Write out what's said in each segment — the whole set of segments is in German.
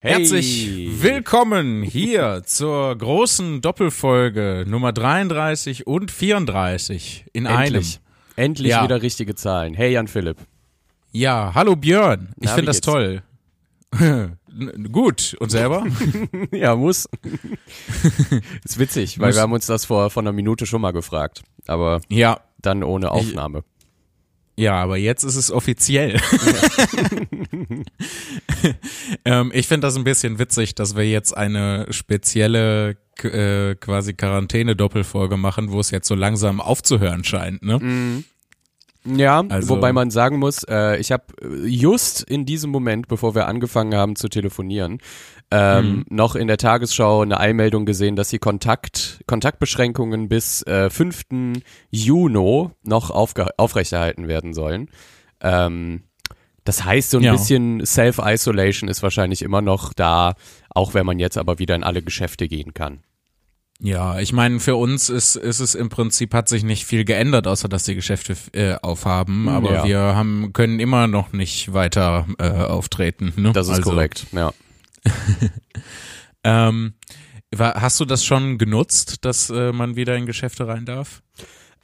Herzlich willkommen hier zur großen Doppelfolge Nummer 33 und 34 in Endlich. einem. Endlich Ja. wieder richtige Zahlen. Hey Jan Philipp. Ja, hallo Björn. Ich finde das geht's? toll. Gut. Und selber? Ja, muss. ist witzig, weil Muss. wir haben uns das vor, vor einer Minute schon mal gefragt. Aber ja. dann ohne Aufnahme. Ja, aber jetzt ist es offiziell. ähm, ich finde das ein bisschen witzig, dass wir jetzt eine spezielle äh, quasi Quarantäne-Doppelfolge machen, wo es jetzt so langsam aufzuhören scheint. Ne? Ja, Also- wobei man sagen muss, äh, ich habe just in diesem Moment, bevor wir angefangen haben zu telefonieren, ähm, noch in der Tagesschau eine Eilmeldung gesehen, dass die Kontakt, Kontaktbeschränkungen bis äh, 5. Juni noch aufrechterhalten werden sollen. Ähm, das heißt, so ein Ja. bisschen Self-Isolation ist wahrscheinlich immer noch da, auch wenn man jetzt aber wieder in alle Geschäfte gehen kann. Ja, ich meine, für uns ist, ist es im Prinzip, hat sich nicht viel geändert, außer dass die Geschäfte äh, aufhaben, aber Ja. wir haben, können immer noch nicht weiter äh, auftreten. Ne? Das ist also, korrekt, ja. Ähm, wa- hast du das schon genutzt, dass äh, man wieder in Geschäfte rein darf?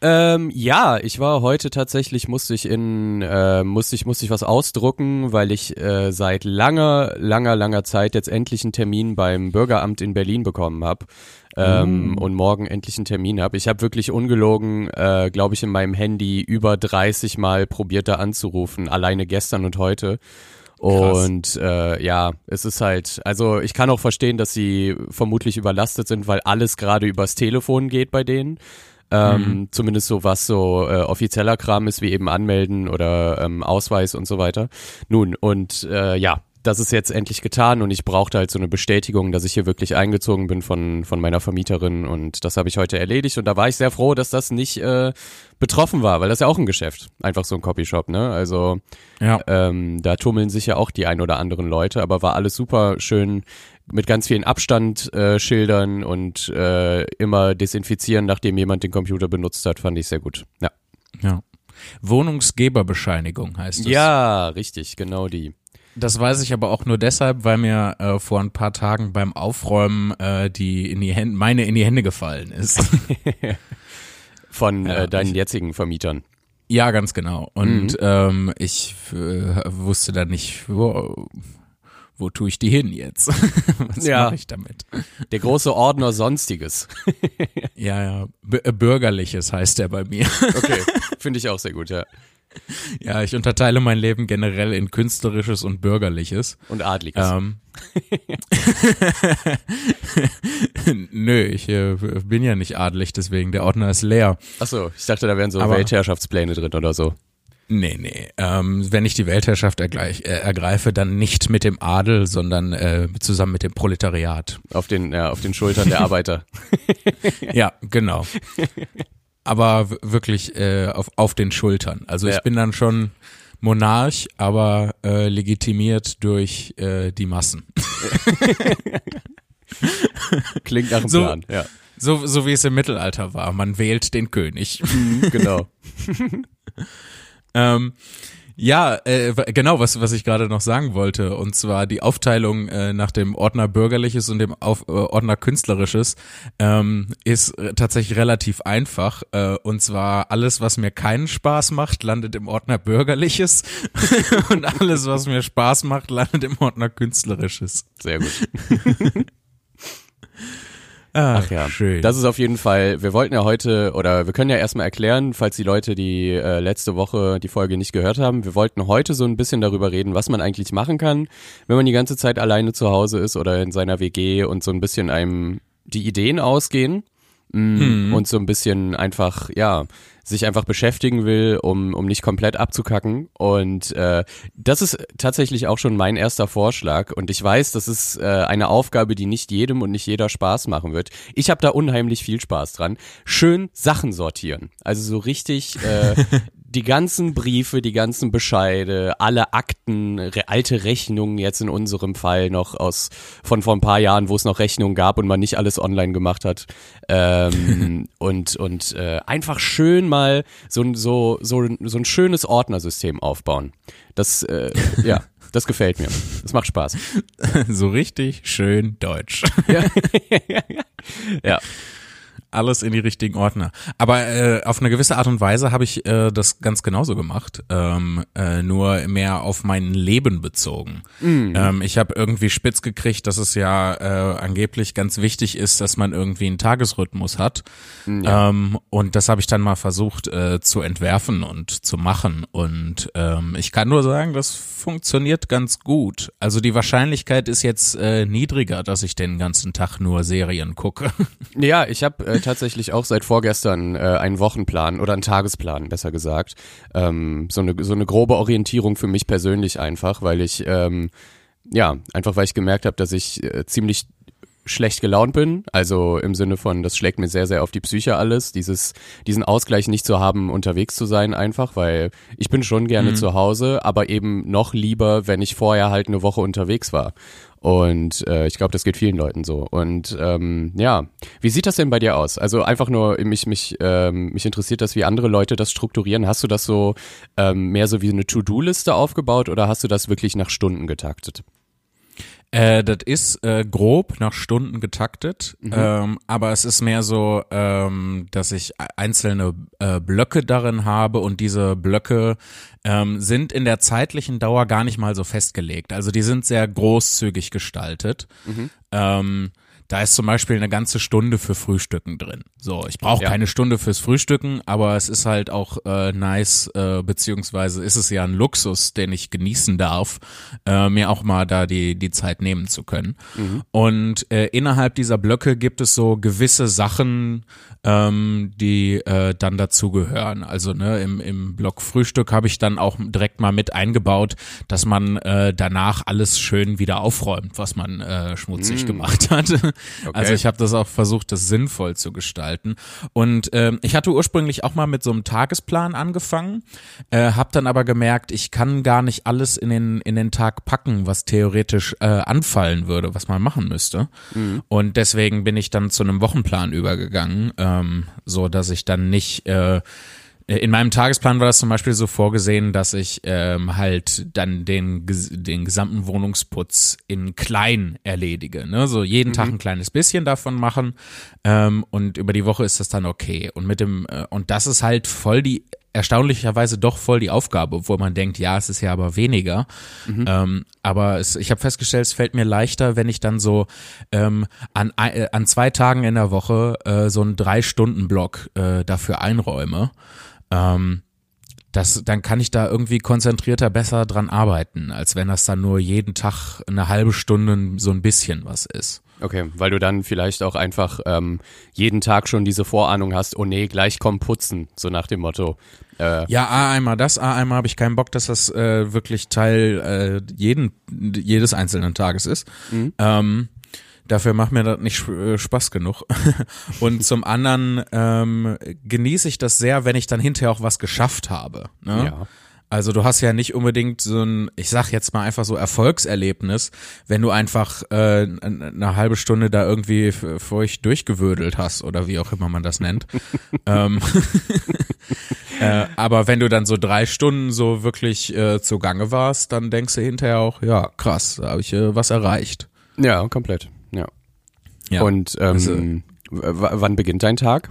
Ähm, ja, ich war heute tatsächlich, musste ich in, äh, musste ich, musste ich was ausdrucken, weil ich äh, seit langer, langer, langer Zeit jetzt endlich einen Termin beim Bürgeramt in Berlin bekommen habe. Ähm, Und morgen endlich einen Termin habe. Ich habe wirklich ungelogen, äh, glaube ich, in meinem Handy über 30 Mal probiert, da anzurufen, alleine gestern und heute. Und äh, ja, es ist halt, also ich kann auch verstehen, dass sie vermutlich überlastet sind, weil alles gerade übers Telefon geht bei denen. Ähm, Zumindest so was so äh, offizieller Kram ist, wie eben anmelden oder ähm, Ausweis und so weiter. Nun, und äh, ja, das ist jetzt endlich getan und ich brauchte halt so eine Bestätigung, dass ich hier wirklich eingezogen bin von, von meiner Vermieterin und das habe ich heute erledigt und da war ich sehr froh, dass das nicht äh, betroffen war, weil das ist ja auch ein Geschäft, einfach so ein Copyshop, ne? Also Ja. ähm, da tummeln sich ja auch die ein oder anderen Leute, aber war alles super schön mit ganz vielen Abstandschildern äh, Schildern und äh, immer desinfizieren, nachdem jemand den Computer benutzt hat, fand ich sehr gut. Ja, ja. Wohnungsgeberbescheinigung heißt es. ja richtig, genau die. Das weiß ich aber auch nur deshalb, weil mir äh, vor ein paar Tagen beim Aufräumen äh, die in die Hände, meine in die Hände gefallen ist. Von äh, deinen jetzigen Vermietern. ja, ganz genau. Und Mhm. ähm, ich äh, wusste dann nicht, wo, wo tue ich die hin jetzt? Was Ja. mache ich damit? Der große Ordner Sonstiges. Ja, ja. B äh, Bürgerliches heißt der bei mir. Okay, finde ich auch sehr gut, ja. Ja, ich unterteile mein Leben generell in künstlerisches und bürgerliches. Und Adliges. Ähm, Nö, ich äh, bin ja nicht adelig, deswegen der Ordner ist leer. Achso, ich dachte, da wären so aber- Weltherrschaftspläne drin oder so. Nee, nee. Ähm, wenn ich die Weltherrschaft ergleich, äh, ergreife, dann nicht mit dem Adel, sondern äh, zusammen mit dem Proletariat. Auf den, ja, auf den Schultern der Arbeiter. Ja, genau. Aber wirklich äh, auf, auf den Schultern. Also ich Ja. bin dann schon Monarch, aber äh, legitimiert durch äh, die Massen. Klingt nach einem So- Plan, ja. So, so wie es im Mittelalter war. Man wählt den König. Genau. Ähm, ja, äh, genau, was, was ich gerade noch sagen wollte, und zwar die Aufteilung äh, nach dem Ordner Bürgerliches und dem Auf, äh, Ordner Künstlerisches ähm, ist äh, tatsächlich relativ einfach. Äh, und zwar alles, was mir keinen Spaß macht, landet im Ordner Bürgerliches und alles, was mir Spaß macht, landet im Ordner Künstlerisches. Sehr gut. Ach, Ach ja, schön. das ist auf jeden Fall, wir wollten ja heute, oder wir können ja erstmal erklären, falls die Leute die äh, letzte Woche die Folge nicht gehört haben, wir wollten heute so ein bisschen darüber reden, was man eigentlich machen kann, wenn man die ganze Zeit alleine zu Hause ist oder in seiner WG und so ein bisschen einem die Ideen ausgehen. Mm, und so ein bisschen einfach, ja, sich einfach beschäftigen will, um, um nicht komplett abzukacken. Und äh, das ist tatsächlich auch schon mein erster Vorschlag. Und ich weiß, das ist äh, eine Aufgabe, die nicht jedem und nicht jeder Spaß machen wird. Ich habe da unheimlich viel Spaß dran. Schön Sachen sortieren. Also so richtig äh, die ganzen Briefe, die ganzen Bescheide, alle Akten, re alte Rechnungen jetzt in unserem Fall noch aus von vor ein paar Jahren, wo es noch Rechnungen gab und man nicht alles online gemacht hat. Ähm, und und äh, einfach schön mal so, ein- so, so, so ein schönes Ordnersystem aufbauen. Das, äh, ja, Das gefällt mir. Das macht Spaß. so richtig schön deutsch. Ja. ja. Alles in die richtigen Ordner. Aber äh, auf eine gewisse Art und Weise habe ich äh, das ganz genauso gemacht, ähm, äh, nur mehr auf mein Leben bezogen. Mhm. Ähm, ich habe irgendwie spitz gekriegt, dass es ja äh, angeblich ganz wichtig ist, dass man irgendwie einen Tagesrhythmus hat. Mhm, ja. Ähm, und das habe ich dann mal versucht äh, zu entwerfen und zu machen. Und ähm, ich kann nur sagen, das funktioniert ganz gut. Also die Wahrscheinlichkeit ist jetzt äh, niedriger, dass ich den ganzen Tag nur Serien gucke. Ja, ich habe äh, tatsächlich auch seit vorgestern äh, einen Wochenplan oder einen Tagesplan, besser gesagt. Ähm, so, eine, so eine grobe Orientierung für mich persönlich einfach, weil ich, ähm, ja, einfach weil ich gemerkt habe, dass ich äh, ziemlich schlecht gelaunt bin, also im Sinne von, das schlägt mir sehr, sehr auf die Psyche alles, dieses, diesen Ausgleich nicht zu haben, unterwegs zu sein einfach, weil ich bin schon gerne mhm. zu Hause, aber eben noch lieber, wenn ich vorher halt eine Woche unterwegs war. Und äh, ich glaube, das geht vielen Leuten so. Und ähm, ja, wie sieht das denn bei dir aus? Also einfach nur, mich, mich, ähm, mich interessiert das, wie andere Leute das strukturieren. Hast du das so ähm, mehr so wie eine To-Do-Liste aufgebaut oder hast du das wirklich nach Stunden getaktet? Äh, das ist äh, grob nach Stunden getaktet, mhm. ähm, aber es ist mehr so, ähm, dass ich einzelne äh, Blöcke darin habe und diese Blöcke ähm, sind in der zeitlichen Dauer gar nicht mal so festgelegt. Also die sind sehr großzügig gestaltet. Mhm. Da ist zum Beispiel eine ganze Stunde für Frühstücken drin. So, ich brauche ja. keine Stunde fürs Frühstücken, aber es ist halt auch äh, nice, äh, beziehungsweise ist es ja ein Luxus, den ich genießen darf, äh, mir auch mal da die, die Zeit nehmen zu können. Mhm. Und äh, innerhalb dieser Blöcke gibt es so gewisse Sachen, ähm, die äh, dann dazugehören. Also ne, im, im Block Frühstück habe ich dann auch direkt mal mit eingebaut, dass man äh, danach alles schön wieder aufräumt, was man äh, schmutzig mm. gemacht hat. Okay. Also ich habe das auch versucht, das sinnvoll zu gestalten. Und ähm, ich hatte ursprünglich auch mal mit so einem Tagesplan angefangen, äh, habe dann aber gemerkt, ich kann gar nicht alles in den in den Tag packen, was theoretisch äh, anfallen würde, was man machen müsste. Mm. Und deswegen bin ich dann zu einem Wochenplan übergegangen. Äh, ähm, so dass ich dann nicht äh, in meinem Tagesplan war das zum Beispiel so vorgesehen, dass ich ähm, halt dann den, den gesamten Wohnungsputz in klein erledige. Ne? So jeden mhm. Tag ein kleines bisschen davon machen ähm, und über die Woche ist das dann okay. Und mit dem äh, und das ist halt voll die erstaunlicherweise doch voll die Aufgabe, obwohl man denkt, ja, es ist ja aber weniger. Mhm. Ähm, aber es, ich habe festgestellt, es fällt mir leichter, wenn ich dann so ähm, an, äh, an zwei Tagen in der Woche äh, so einen Drei-Stunden-Block äh, dafür einräume. Ähm, das, dann kann ich da irgendwie konzentrierter besser dran arbeiten, als wenn das dann nur jeden Tag eine halbe Stunde so ein bisschen was ist. Okay, weil du dann vielleicht auch einfach ähm, jeden Tag schon diese Vorahnung hast, oh nee, gleich komm putzen, so nach dem Motto. Äh, ja, A einmal das, A einmal habe ich keinen Bock, dass das äh, wirklich Teil äh, jeden, jedes einzelnen Tages ist. Mhm. Ähm, dafür macht mir das nicht äh, Spaß genug. Und zum anderen ähm, genieße ich das sehr, wenn ich dann hinterher auch was geschafft habe. Ne? Ja. Also du hast ja nicht unbedingt so ein, ich sag jetzt mal einfach so Erfolgserlebnis, wenn du einfach äh, eine halbe Stunde da irgendwie feucht durchgewödelt hast oder wie auch immer man das nennt. ähm, äh, aber wenn du dann so drei Stunden so wirklich äh, zugange warst, dann denkst du hinterher auch, ja krass, da habe ich äh, was erreicht. Ja, komplett. Ja. ja Und ähm, also, wann beginnt dein Tag?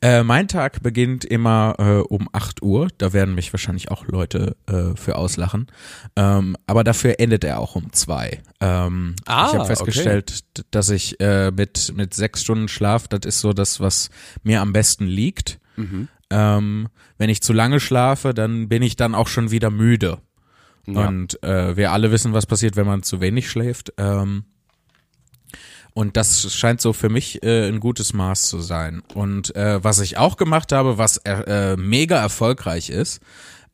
Äh, mein Tag beginnt immer äh, um 8 Uhr. Da werden mich wahrscheinlich auch Leute äh, für auslachen. Ähm, aber dafür endet er auch um 2. Ähm, ah, ich habe festgestellt, okay. dass ich äh, mit, mit sechs Stunden Schlaf, das ist so das, was mir am besten liegt. Mhm. Ähm, wenn ich zu lange schlafe, dann bin ich dann auch schon wieder müde. Ja. Und äh, wir alle wissen, was passiert, wenn man zu wenig schläft. Ähm, und das scheint so für mich äh, ein gutes Maß zu sein. Und äh, was ich auch gemacht habe, was äh, mega erfolgreich ist,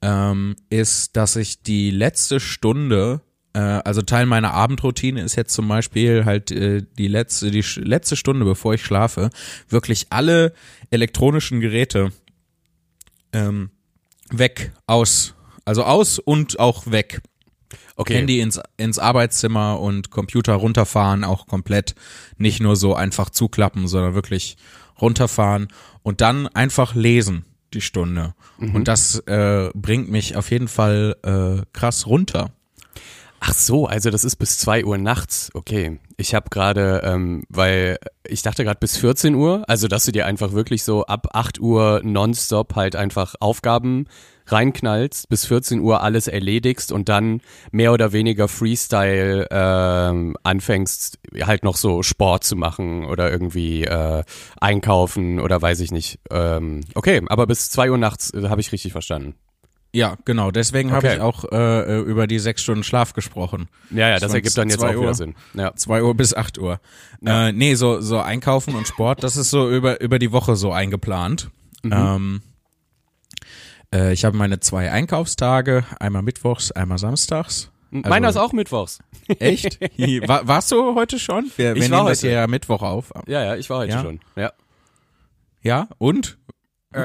ähm, ist, dass ich die letzte Stunde äh, also Teil meiner Abendroutine ist jetzt zum Beispiel halt äh, die letzte, die letzte Stunde, bevor ich schlafe, wirklich alle elektronischen Geräte ähm, weg, aus, also aus und auch weg. Okay. Handy ins, ins Arbeitszimmer und Computer runterfahren, auch komplett. Nicht nur so einfach zuklappen, sondern wirklich runterfahren und dann einfach lesen die Stunde. Mhm. Und das äh, bringt mich auf jeden Fall äh, krass runter. Ach so, also das ist bis 2 Uhr nachts. Okay. Ich habe gerade, ähm, weil ich dachte gerade bis 14 Uhr, also dass du dir einfach wirklich so ab 8 Uhr nonstop halt einfach Aufgaben reinknallst, bis 14 Uhr alles erledigst und dann mehr oder weniger Freestyle ähm, anfängst, halt noch so Sport zu machen oder irgendwie äh, einkaufen oder weiß ich nicht. Ähm, okay, aber bis 2 Uhr nachts äh, habe ich richtig verstanden. Ja, genau. Deswegen habe Okay. ich auch äh, über die sechs Stunden Schlaf gesprochen. Ja, ja, das Das ergibt dann jetzt auch wieder Uhr. Sinn. Ja. Zwei Uhr bis acht Uhr. Äh, nee, so, so Einkaufen und Sport, das ist so über, über die Woche so eingeplant. Ähm, äh, ich habe meine zwei Einkaufstage, einmal mittwochs, einmal samstags. Also- Meiner ist auch mittwochs. Echt? War, warst du heute schon? Wir, wir Ich nehmen war das heute. ja Mittwoch auf. Ja, ja, ich war heute Ja? schon. Ja. Ja, und?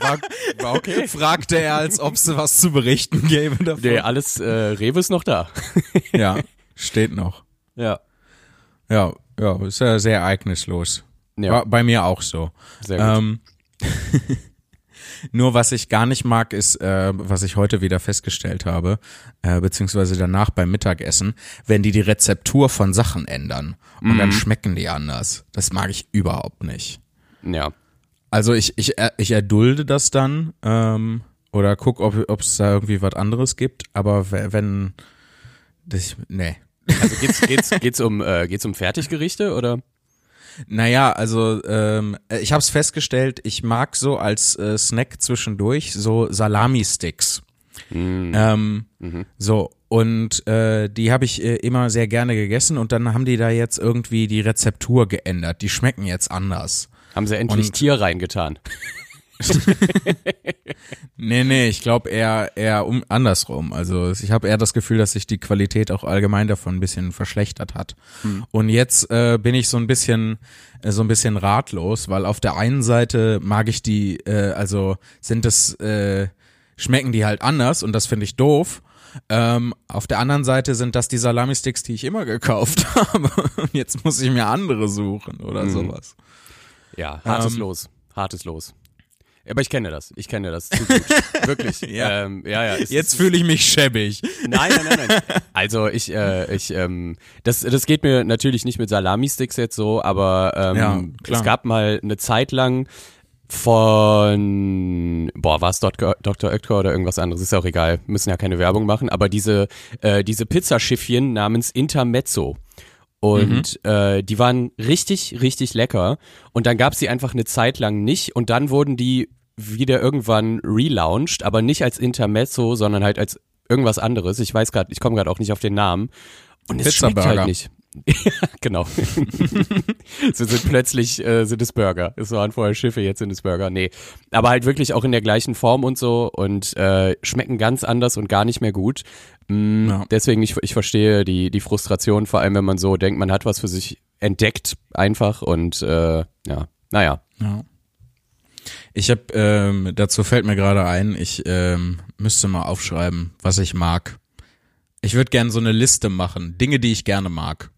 War, war okay. Fragte er, als ob es was zu berichten gäbe davon. Nee, alles, äh, Rewe ist noch da. Ja, steht noch. Ja. Ja, ja, ist ja sehr ereignislos. Ja, War bei mir auch so. sehr gut. Ähm, nur was ich gar nicht mag, ist, äh, was ich heute wieder festgestellt habe, äh, beziehungsweise danach beim Mittagessen, wenn die die Rezeptur von Sachen ändern und Mhm. dann schmecken die anders. Das mag ich überhaupt nicht. ja. Also ich, ich, äh, ich erdulde das dann ähm, oder guck, ob es da irgendwie was anderes gibt, aber we- wenn das, nee. Also geht's, geht's, geht's um, äh, geht's um Fertiggerichte oder? Naja, also ähm, ich habe es festgestellt, ich mag so als äh, Snack zwischendurch so Salami-Sticks. Ähm, So, und äh, die habe ich äh, immer sehr gerne gegessen und dann haben die da jetzt irgendwie die Rezeptur geändert. Die schmecken jetzt anders. Haben sie endlich Und- Tier reingetan? Nee, nee, ich glaube eher eher um andersrum. Also ich habe eher das Gefühl, dass sich die Qualität auch allgemein davon ein bisschen verschlechtert hat. Und jetzt äh, bin ich so ein bisschen äh, so ein bisschen ratlos, weil auf der einen Seite mag ich die, äh, also sind das äh, schmecken die halt anders und das finde ich doof. Ähm, auf der anderen Seite sind das die Salami-Sticks, die ich immer gekauft habe. Und jetzt muss ich mir andere suchen oder sowas. Ja, hartes Ähm, Los. Hartes Los. Aber ich kenne das. Ich kenne das. Wirklich. Ja. Ähm, ja, ja. es Jetzt fühle ich mich schäbig. Nein, nein, nein, nein. Also ich, äh, ich, ähm, das, das geht mir natürlich nicht mit Salami-Sticks jetzt so, aber ähm, Ja, klar. es gab mal eine Zeit lang von, boah, war es Dr. Oetker oder irgendwas anderes, ist auch egal, müssen ja keine Werbung machen, aber diese, äh, diese Pizzaschiffchen namens Intermezzo. Und äh, die waren richtig, richtig lecker. Und dann gab es die einfach eine Zeit lang nicht. Und dann wurden die wieder irgendwann relaunched, aber nicht als Intermezzo, sondern halt als irgendwas anderes. Ich weiß gerade, ich komme gerade auch nicht auf den Namen. Und es schmeckt halt nicht. ja, genau. so sind plötzlich äh, sind es Burger. Es waren vorher Schiffe, jetzt sind es Burger. Nee, aber halt wirklich auch in der gleichen Form und so und äh, schmecken ganz anders und gar nicht mehr gut. Mm, Ja. Deswegen ich, ich verstehe die die Frustration, vor allem wenn man so denkt, man hat was für sich entdeckt einfach und äh, ja, naja. Ja. Ich habe, ähm, dazu fällt mir gerade ein, ich ähm, müsste mal aufschreiben, was ich mag. Ich würde gerne so eine Liste machen, Dinge, die ich gerne mag.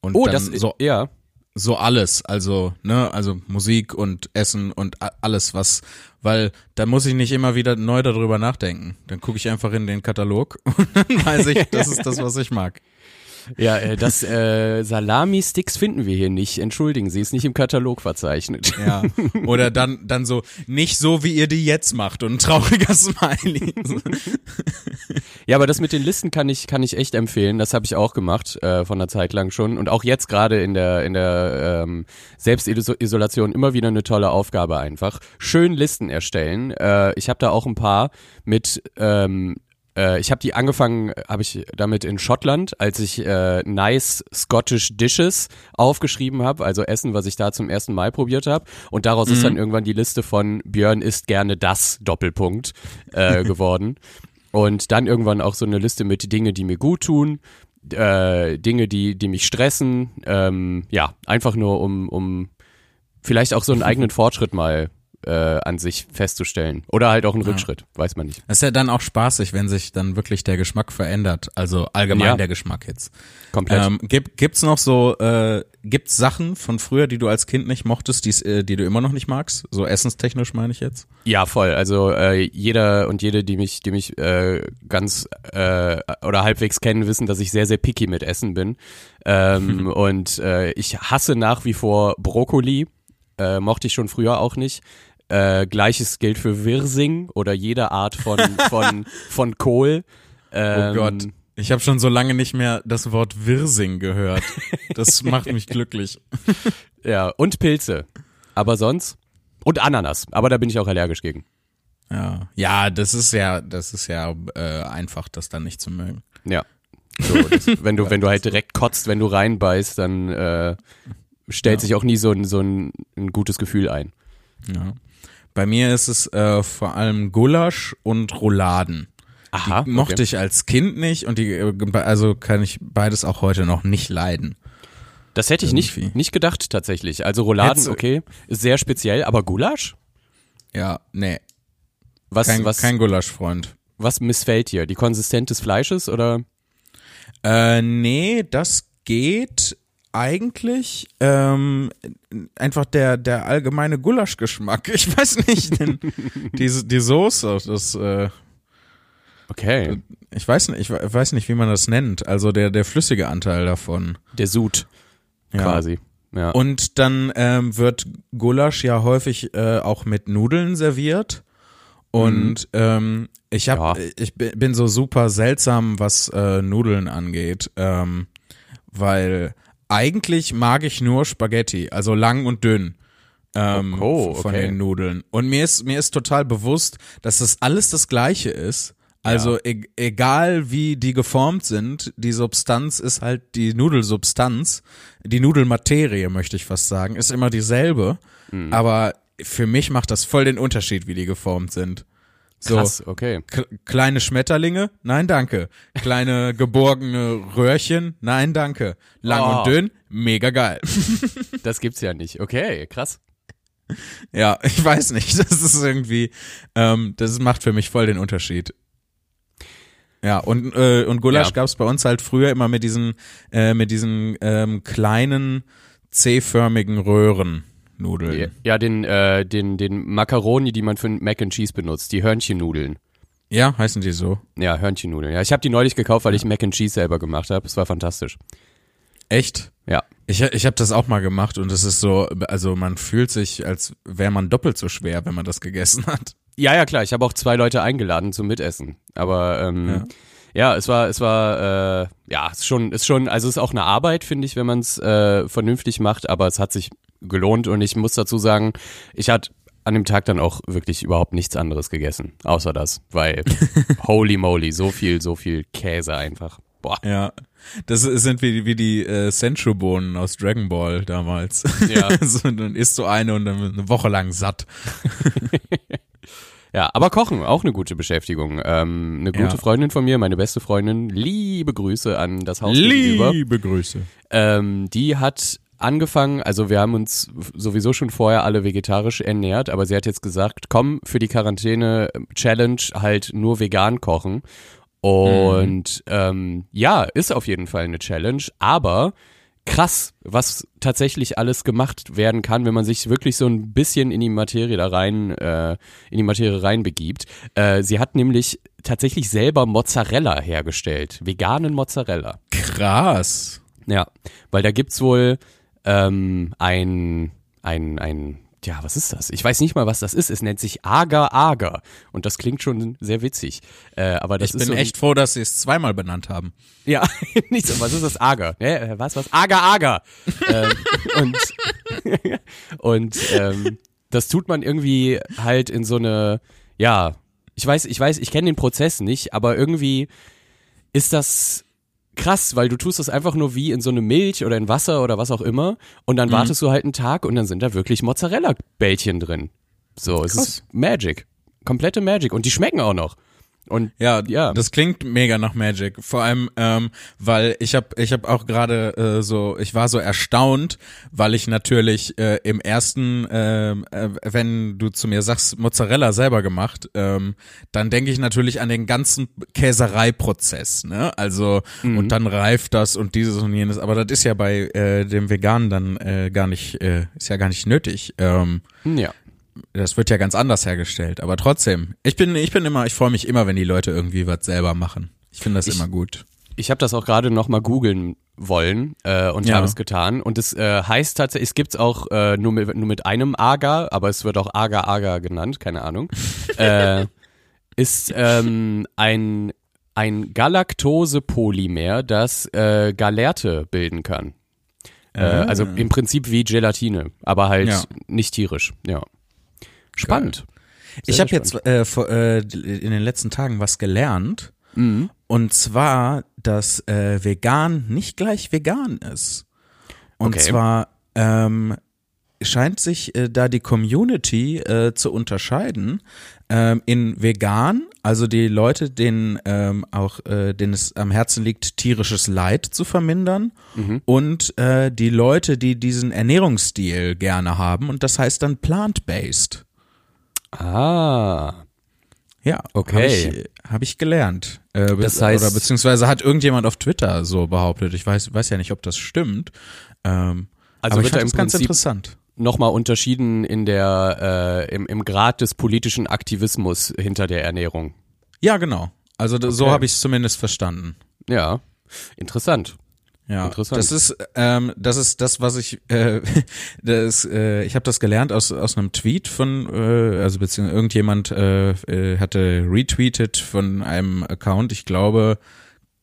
Und Oh, dann das so, ja. so alles, also, ne, also Musik und Essen und alles, was, weil da muss ich nicht immer wieder neu darüber nachdenken. Dann gucke ich einfach in den Katalog und dann weiß ich, das ist das, was ich mag. Ja, äh, das äh, Salami-Sticks finden wir hier nicht. Entschuldigen Sie, ist nicht im Katalog verzeichnet. Ja. Oder dann, dann so, nicht so, wie ihr die jetzt macht und ein trauriger Smiley. Ja, aber das mit den Listen kann ich kann ich echt empfehlen. Das habe ich auch gemacht äh, von einer Zeit lang schon und auch jetzt gerade in der in der ähm, Selbstisolation immer wieder eine tolle Aufgabe einfach. Schön Listen erstellen. Äh, ich habe da auch ein paar mit ähm, äh, ich habe die angefangen, habe ich damit in Schottland, als ich äh, nice Scottish Dishes aufgeschrieben habe, also Essen, was ich da zum ersten Mal probiert habe. Und daraus ist dann irgendwann die Liste von Björn isst gerne das Doppelpunkt äh, geworden. Und dann irgendwann auch so eine Liste mit Dinge, die mir gut tun, äh, Dinge, die, die mich stressen. Ähm, ja, einfach nur um, um vielleicht auch so einen eigenen Fortschritt mal äh, an sich festzustellen. Oder halt auch ein Rückschritt, weiß man nicht. Es ist ja dann auch spaßig, wenn sich dann wirklich der Geschmack verändert. Also allgemein Ja. der Geschmack jetzt. Komplett. Ähm, gibt, gibt's noch so, äh, gibt's Sachen von früher, die du als Kind nicht mochtest, die's, äh, die du immer noch nicht magst? So essenstechnisch meine ich jetzt. Ja, voll. Also äh, jeder und jede, die mich, die mich äh, ganz äh, oder halbwegs kennen, wissen, dass ich sehr, sehr picky mit Essen bin. Ähm, und äh, ich hasse nach wie vor Brokkoli. Äh, mochte ich schon früher auch nicht. Äh, Gleiches gilt für Wirsing oder jede Art von von von Kohl. Ähm, Oh Gott. Ich habe schon so lange nicht mehr das Wort Wirsing gehört. Das macht mich glücklich. Ja, und Pilze. Aber sonst und Ananas. Aber da bin ich auch allergisch gegen. Ja, ja, das ist ja, das ist ja äh, einfach, das dann nicht zu mögen. Ja. So, das, wenn du, wenn du halt direkt kotzt, wenn du reinbeißt, dann äh, stellt sich auch nie so ein, so ein, ein gutes Gefühl ein. Ja. Bei mir ist es äh, vor allem Gulasch und Rouladen. Aha. Die mochte ich als Kind nicht und die, äh, also kann ich beides auch heute noch nicht leiden. Das hätte ich nicht, irgendwie. nicht gedacht tatsächlich. Also Rouladen, Hättest du- okay, ist sehr speziell, aber Gulasch? Ja, nee, Was, kein, was, kein Gulaschfreund. was missfällt dir? Die Konsistenz des Fleisches oder? Äh, nee, das geht eigentlich ähm, einfach der der allgemeine Gulaschgeschmack. Ich weiß nicht, denn diese die Soße, das äh, Okay, ich weiß nicht, ich we- weiß nicht, wie man das nennt. Also der der flüssige Anteil davon. der Sud Ja. quasi. Ja. Und dann ähm, wird Gulasch ja häufig äh, auch mit Nudeln serviert. Und ähm, ich hab, Ja. ich bi- bin so super seltsam, was äh, Nudeln angeht, ähm, weil eigentlich mag ich nur Spaghetti, also lang und dünn. Ähm, Oh, f- von okay. den Nudeln. Und mir ist mir ist total bewusst, dass das alles das Gleiche ist. Also e egal wie die geformt sind, die Substanz ist halt die Nudelsubstanz, die Nudelmaterie möchte ich fast sagen, ist immer dieselbe. Hm. Aber für mich macht das voll den Unterschied, wie die geformt sind. So Krass, okay. kleine Schmetterlinge, nein danke. Kleine geborgene Röhrchen, nein danke. Lang Oh. und dünn, mega geil. Das gibt's ja nicht. Okay, krass. Ja, ich weiß nicht. Das ist irgendwie, ähm, das macht für mich voll den Unterschied. Ja, und, äh, und Gulasch Ja. gab's bei uns halt früher immer mit diesen, äh, mit diesen ähm, kleinen C-förmigen Röhrennudeln. Ja, Ja, den, äh, den, den Macaroni, die man für Mac and Cheese benutzt, die Hörnchennudeln. Ja, heißen die so. Ja, Hörnchennudeln. Ja, ich habe die neulich gekauft, weil ich Mac and Cheese selber gemacht habe. Es war fantastisch. Echt? Ja. Ich, ich habe das auch mal gemacht und es ist so, also man fühlt sich, als wäre man doppelt so schwer, wenn man das gegessen hat. Ja, ja, klar. Ich habe auch zwei Leute eingeladen zum Mitessen. Aber ähm, ja. Es war, es war, äh, ja, ist schon, ist schon, also es ist auch eine Arbeit, finde ich, wenn man es äh, vernünftig macht. Aber es hat sich gelohnt und ich muss dazu sagen, ich hatte an dem Tag dann auch wirklich überhaupt nichts anderes gegessen, außer das, weil holy moly, so viel, so viel Käse einfach. Boah. Ja. Das sind wie, wie die äh, Senchu-Bohnen aus Dragon Ball damals. Ja. so, dann isst du eine und dann eine Woche lang satt. Ja, aber Kochen, auch eine gute Beschäftigung. Ähm, eine gute Ja. Freundin von mir, meine beste Freundin, liebe Grüße an das Haus gegenüber. Liebe Grüße. Ähm, die hat angefangen, also wir haben uns sowieso schon vorher alle vegetarisch ernährt, aber sie hat jetzt gesagt, komm, für die Quarantäne-Challenge halt nur vegan kochen. Und ähm, ja, ist auf jeden Fall eine Challenge, aber krass, was tatsächlich alles gemacht werden kann, wenn man sich wirklich so ein bisschen in die Materie da rein, äh, in die Materie reinbegibt. Äh, sie hat nämlich tatsächlich selber Mozzarella hergestellt, veganen Mozzarella. Krass. Ja, weil da gibt's wohl ähm, ein, ein, ein, ja, was ist das? Ich weiß nicht mal, was das ist. Es nennt sich Agar Agar. Und das klingt schon sehr witzig. Äh, aber das Ich bin so echt froh, dass sie es zweimal benannt haben. Ja, nicht so, was ist das Agar? Ne? äh, Was, was? Agar Agar. ähm, und und ähm, das tut man irgendwie halt in so eine, ja, ich weiß, ich weiß, ich kenne den Prozess nicht, aber irgendwie ist das krass, weil du tust das einfach nur wie in so eine Milch oder in Wasser oder was auch immer und dann wartest du halt einen Tag und dann sind da wirklich Mozzarella-Bällchen drin. So, es Krass. ist Magic. Komplette Magic. Und die schmecken auch noch. Und Ja, Ja. das klingt mega nach Magic. Vor allem, ähm, weil ich habe ich hab auch gerade äh, so, ich war so erstaunt, weil ich natürlich äh, im ersten, ähm, äh, wenn du zu mir sagst, Mozzarella selber gemacht, ähm, dann denke ich natürlich an den ganzen Käsereiprozess, ne? Also und dann reift das und dieses und jenes. Aber das ist ja bei äh, dem Veganen dann äh, gar nicht, äh, ist ja gar nicht nötig. Ähm, ja. Das wird ja ganz anders hergestellt, aber trotzdem. Ich bin, ich bin immer, ich freue mich immer, wenn die Leute irgendwie was selber machen. Ich finde das Ich- immer gut. Ich habe das auch gerade noch mal googeln wollen äh, und Ja. habe es getan. Und es äh, heißt tatsächlich, es gibt's auch äh, nur, mit, nur mit einem Agar, aber es wird auch Agar-Agar genannt, keine Ahnung. äh, ist ähm, ein, ein Galaktosepolymer, das äh, Galerte bilden kann. Äh, also im Prinzip wie Gelatine, aber halt Ja. nicht tierisch. Ja. Spannend. ich Sehr habe jetzt äh, vor, äh, in den letzten Tagen was gelernt. Und zwar, dass äh, vegan nicht gleich vegan ist. Und Okay. zwar ähm, scheint sich äh, da die Community äh, zu unterscheiden ähm, in vegan, also die Leute, denen ähm, auch, äh, denen es am Herzen liegt, tierisches Leid zu vermindern und äh, die Leute, die diesen Ernährungsstil gerne haben und das heißt dann plant-based. Ah. Ja, Okay. Habe ich, hab ich gelernt. Äh, Das heißt- oder beziehungsweise hat irgendjemand auf Twitter so behauptet. Ich weiß, weiß ja nicht, ob das stimmt. Ähm, Also wird ich da im ganz Prinzip interessant. nochmal unterschieden in der, äh, im, im Grad des politischen Aktivismus hinter der Ernährung. Ja, genau. Also d- so Okay. habe ich es zumindest verstanden. Ja, interessant. Ja, Interessant. das ist ähm, das ist das, was ich äh, das äh, ich habe das gelernt aus aus einem Tweet von äh, also beziehungsweise irgendjemand äh, äh, hatte retweetet von einem Account, ich glaube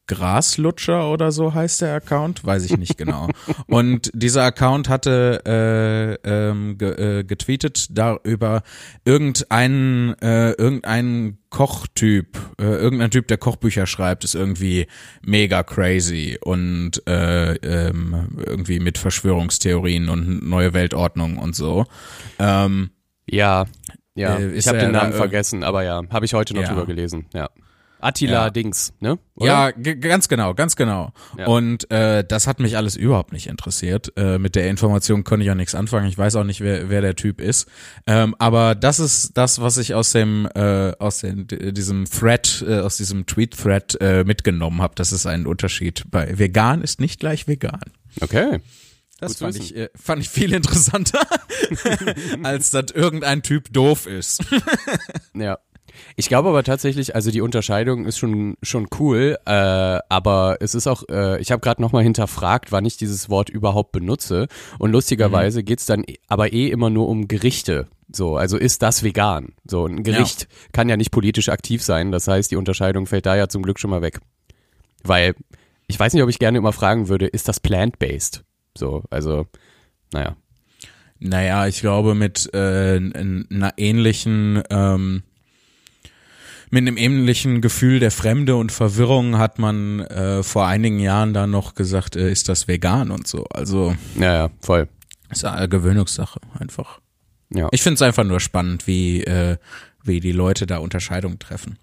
Graslutscher oder so heißt der Account, weiß ich nicht genau. Und dieser Account hatte äh, ähm, ge, äh, getweetet darüber irgendeinen äh, irgendeinen Kochtyp, äh, irgendein Typ, der Kochbücher schreibt, ist irgendwie mega crazy und äh, ähm, irgendwie mit Verschwörungstheorien und neue Weltordnung und so. Ähm, Ja, ja. Äh, ich habe den Namen irg- vergessen, aber ja, habe ich heute noch Ja. drüber gelesen. Ja. Attila Ja. Dings, ne? Oder? Ja, ganz genau, ganz genau. Ja. Und äh, das hat mich alles überhaupt nicht interessiert. Äh, mit der Information konnte ich auch nichts anfangen. Ich weiß auch nicht, wer, wer der Typ ist. Ähm, aber das ist das, was ich aus dem äh, aus dem, d- diesem Thread, äh, aus diesem Tweet-Thread äh, mitgenommen habe. Das ist ein Unterschied. Bei vegan ist nicht gleich vegan. Okay. Das Gut fand ich, äh, fand ich viel interessanter, als dass irgendein Typ doof ist. Ja. Ich glaube aber tatsächlich, also die Unterscheidung ist schon schon cool, äh, aber es ist auch, äh, ich habe gerade nochmal hinterfragt, wann ich dieses Wort überhaupt benutze und lustigerweise geht's dann eh- aber eh immer nur um Gerichte. So, also ist das vegan? So, ein Gericht kann ja nicht politisch aktiv sein, das heißt, die Unterscheidung fällt da ja zum Glück schon mal weg. Weil ich weiß nicht, ob ich gerne immer fragen würde, ist das plant-based? So, also, naja. Naja, ich glaube, mit äh, einer ähnlichen, ähm, mit einem ähnlichen Gefühl der Fremde und Verwirrung hat man äh, vor einigen Jahren da noch gesagt, äh, ist das vegan und so. Also Ja, ja, voll. ist eine Gewöhnungssache einfach. Ja. Ich finde es einfach nur spannend, wie, äh, wie die Leute da Unterscheidungen treffen.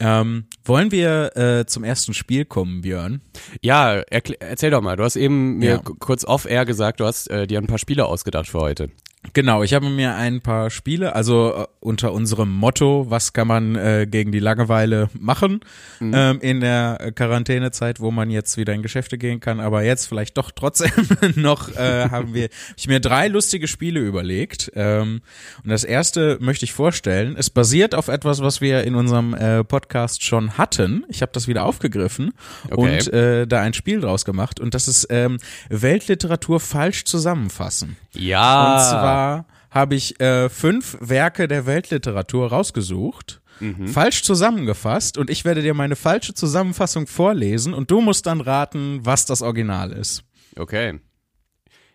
Ähm, wollen wir äh, zum ersten Spiel kommen, Björn? Ja, erzähl doch mal. Du hast eben mir Ja. kurz off-air gesagt, du hast äh, dir ein paar Spiele ausgedacht für heute. Genau, ich habe mir ein paar Spiele, also äh, unter unserem Motto, was kann man äh, gegen die Langeweile machen ähm, in der Quarantänezeit, wo man jetzt wieder in Geschäfte gehen kann, aber jetzt vielleicht doch trotzdem noch äh, haben wir ich mir drei lustige Spiele überlegt. Ähm, und das erste möchte ich vorstellen. Es basiert auf etwas, was wir in unserem äh, Podcast schon hatten. Ich habe das wieder aufgegriffen Okay. und äh, da ein Spiel draus gemacht. Und das ist ähm, Weltliteratur falsch zusammenfassen. Ja. Und zwar habe ich äh, fünf Werke der Weltliteratur rausgesucht, Mhm. falsch zusammengefasst und ich werde dir meine falsche Zusammenfassung vorlesen und du musst dann raten, was das Original ist. Okay.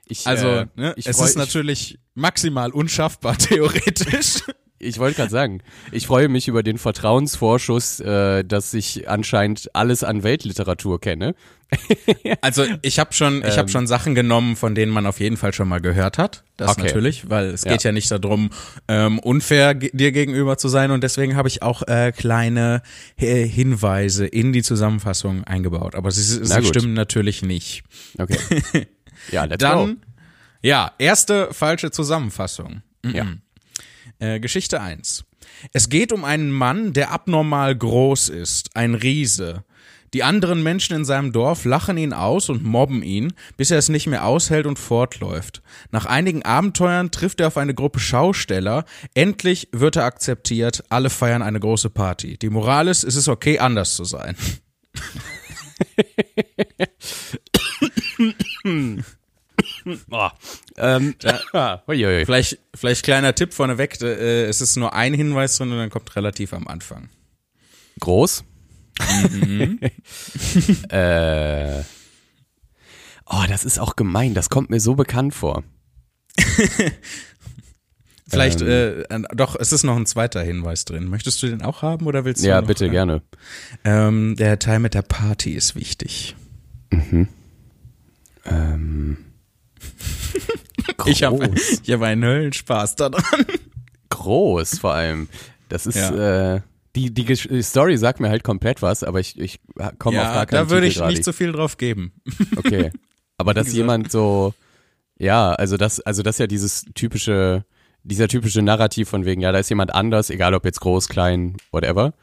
Ich, Also, äh, ne, ich es freu- ist natürlich maximal unschaffbar theoretisch. Ich wollte gerade sagen, ich freue mich über den Vertrauensvorschuss, äh, dass ich anscheinend alles an Weltliteratur kenne. Also ich habe schon, ich habe schon Sachen genommen, von denen man auf jeden Fall schon mal gehört hat. Das Okay. natürlich, weil es Ja. geht ja nicht darum, ähm, unfair dir gegenüber zu sein und deswegen habe ich auch äh, kleine äh, Hinweise in die Zusammenfassung eingebaut. Aber sie, sie stimmen natürlich nicht. Okay. Ja, let's Dann, go. ja, erste falsche Zusammenfassung. Mhm. Ja. Äh, Geschichte 1. Es geht um einen Mann, der abnormal groß ist, ein Riese. Die anderen Menschen in seinem Dorf lachen ihn aus und mobben ihn, bis er es nicht mehr aushält und fortläuft. Nach einigen Abenteuern trifft er auf eine Gruppe Schausteller. Endlich wird er akzeptiert. Alle feiern eine große Party. Die Moral ist, es ist okay, anders zu sein. Oh. Ähm, uiuiui. Vielleicht, vielleicht kleiner Tipp vorneweg. Äh, es ist nur ein Hinweis drin und dann kommt relativ am Anfang. Groß. äh, oh, das ist auch gemein. Das kommt mir so bekannt vor. Vielleicht, Ähm. äh, doch, es ist noch ein zweiter Hinweis drin. Möchtest du den auch haben oder willst du Ja, noch, bitte, äh, gerne. Ähm, der Teil mit der Party ist wichtig. Ähm, Ich habe ich hab einen Höllenspaß daran. groß vor allem. Das ist, Ja. äh, die, die, die Story sagt mir halt komplett was, aber ich, ich komme auf Ja, gar keinen da würde ich gerade. nicht so viel drauf geben. Okay. Aber dass jemand so, ja, also das, also das ist ja dieses typische, dieser typische Narrativ von wegen, ja, da ist jemand anders, egal ob jetzt groß, klein, whatever.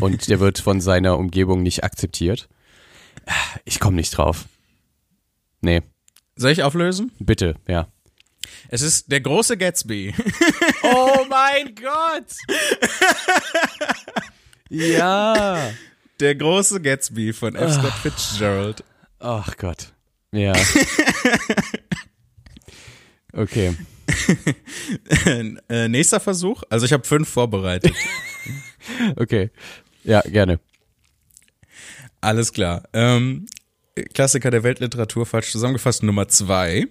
Und der wird von seiner Umgebung nicht akzeptiert. Ich komme nicht drauf. Nee, Soll ich auflösen? bitte, ja. Es ist der große Gatsby. Oh mein Gott! ja. Der große Gatsby von F. Scott Fitzgerald. Ach Gott. Ja. Okay. äh, nächster Versuch. Also ich habe fünf vorbereitet. Okay. Ja, gerne. Alles klar. Ähm, Klassiker der Weltliteratur falsch zusammengefasst Nummer zwei.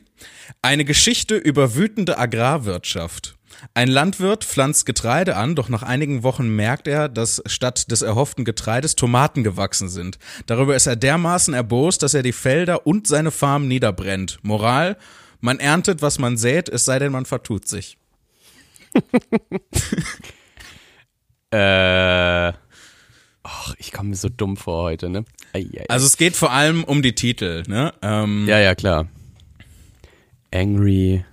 Eine Geschichte über wütende Agrarwirtschaft. Ein Landwirt pflanzt Getreide an, doch nach einigen Wochen merkt er, dass statt des erhofften Getreides Tomaten gewachsen sind. Darüber ist er dermaßen erbost, dass er die Felder und seine Farm niederbrennt. Moral, man erntet, was man sät, es sei denn, man vertut sich. Äh. Ach, ich komme mir so dumm vor heute, ne? Ei, ei, ei. Also es geht vor allem um die Titel, ne? Ähm, ja, ja, klar. Angry.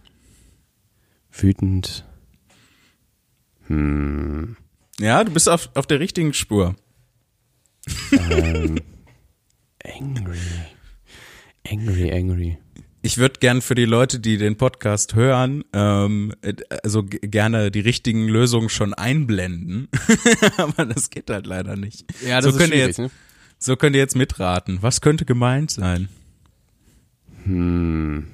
Wütend. Hm. ja, du bist auf, auf der richtigen Spur. Ähm, angry. Angry, angry. Ich würde gern für die Leute, die den Podcast hören, ähm, äh, also gerne die richtigen Lösungen schon einblenden. Aber das geht halt leider nicht. Ja, so könnt ihr schwierig, jetzt, ne? so könnt ihr jetzt mitraten. Was könnte gemeint sein? Hm.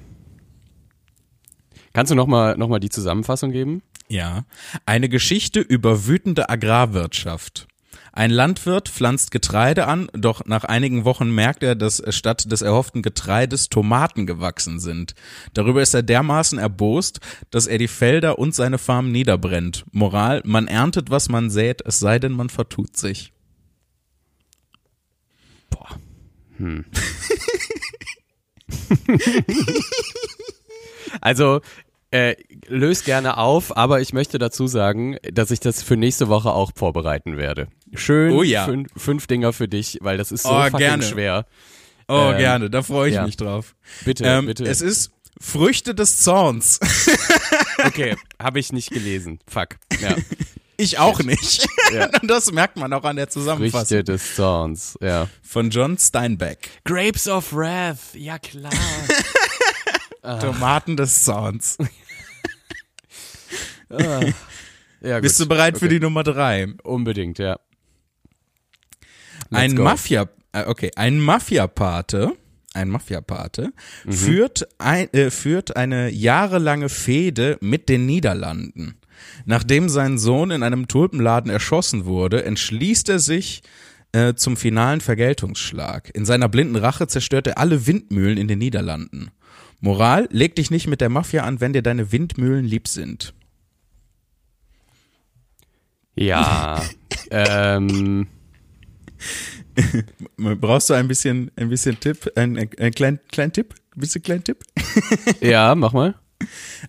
Kannst du nochmal noch mal die Zusammenfassung geben? Ja. Eine Geschichte über wütende Agrarwirtschaft. Ein Landwirt pflanzt Getreide an, doch nach einigen Wochen merkt er, dass statt des erhofften Getreides Tomaten gewachsen sind. Darüber ist er dermaßen erbost, dass er die Felder und seine Farm niederbrennt. Moral, man erntet, was man sät, es sei denn, man vertut sich. Boah. Hm. also, äh, löst gerne auf, aber ich möchte dazu sagen, dass ich das für nächste Woche auch vorbereiten werde. Schön Oh ja. fünf, fünf Dinger für dich, weil das ist so Oh, fucking gerne. schwer. Oh, Ähm, gerne, da freue ich ja. mich drauf. Bitte, Ähm, bitte. Es ist Früchte des Zorns. okay, habe ich nicht gelesen. Fuck. Ja. Ich auch nicht. Ja. Das merkt man auch an der Zusammenfassung Früchte des Zorns, ja. von John Steinbeck. Grapes of Wrath, ja klar. Tomaten des Zorns. Ja, Bist du bereit für Okay. die Nummer drei? Unbedingt, ja. Let's Ein go. Mafia, äh, okay, ein Mafiapate, ein Mafiapate Mhm. führt ein, äh, führt eine jahrelange Fehde mit den Niederlanden. Nachdem sein Sohn in einem Tulpenladen erschossen wurde, entschließt er sich äh, zum finalen Vergeltungsschlag. In seiner blinden Rache zerstört er alle Windmühlen in den Niederlanden. Moral, leg dich nicht mit der Mafia an, wenn dir deine Windmühlen lieb sind. Ja. ähm, Brauchst du ein bisschen, ein bisschen Tipp, ein, ein, ein kleinen, kleinen Tipp? Ein bisschen kleinen Tipp? ja, mach mal.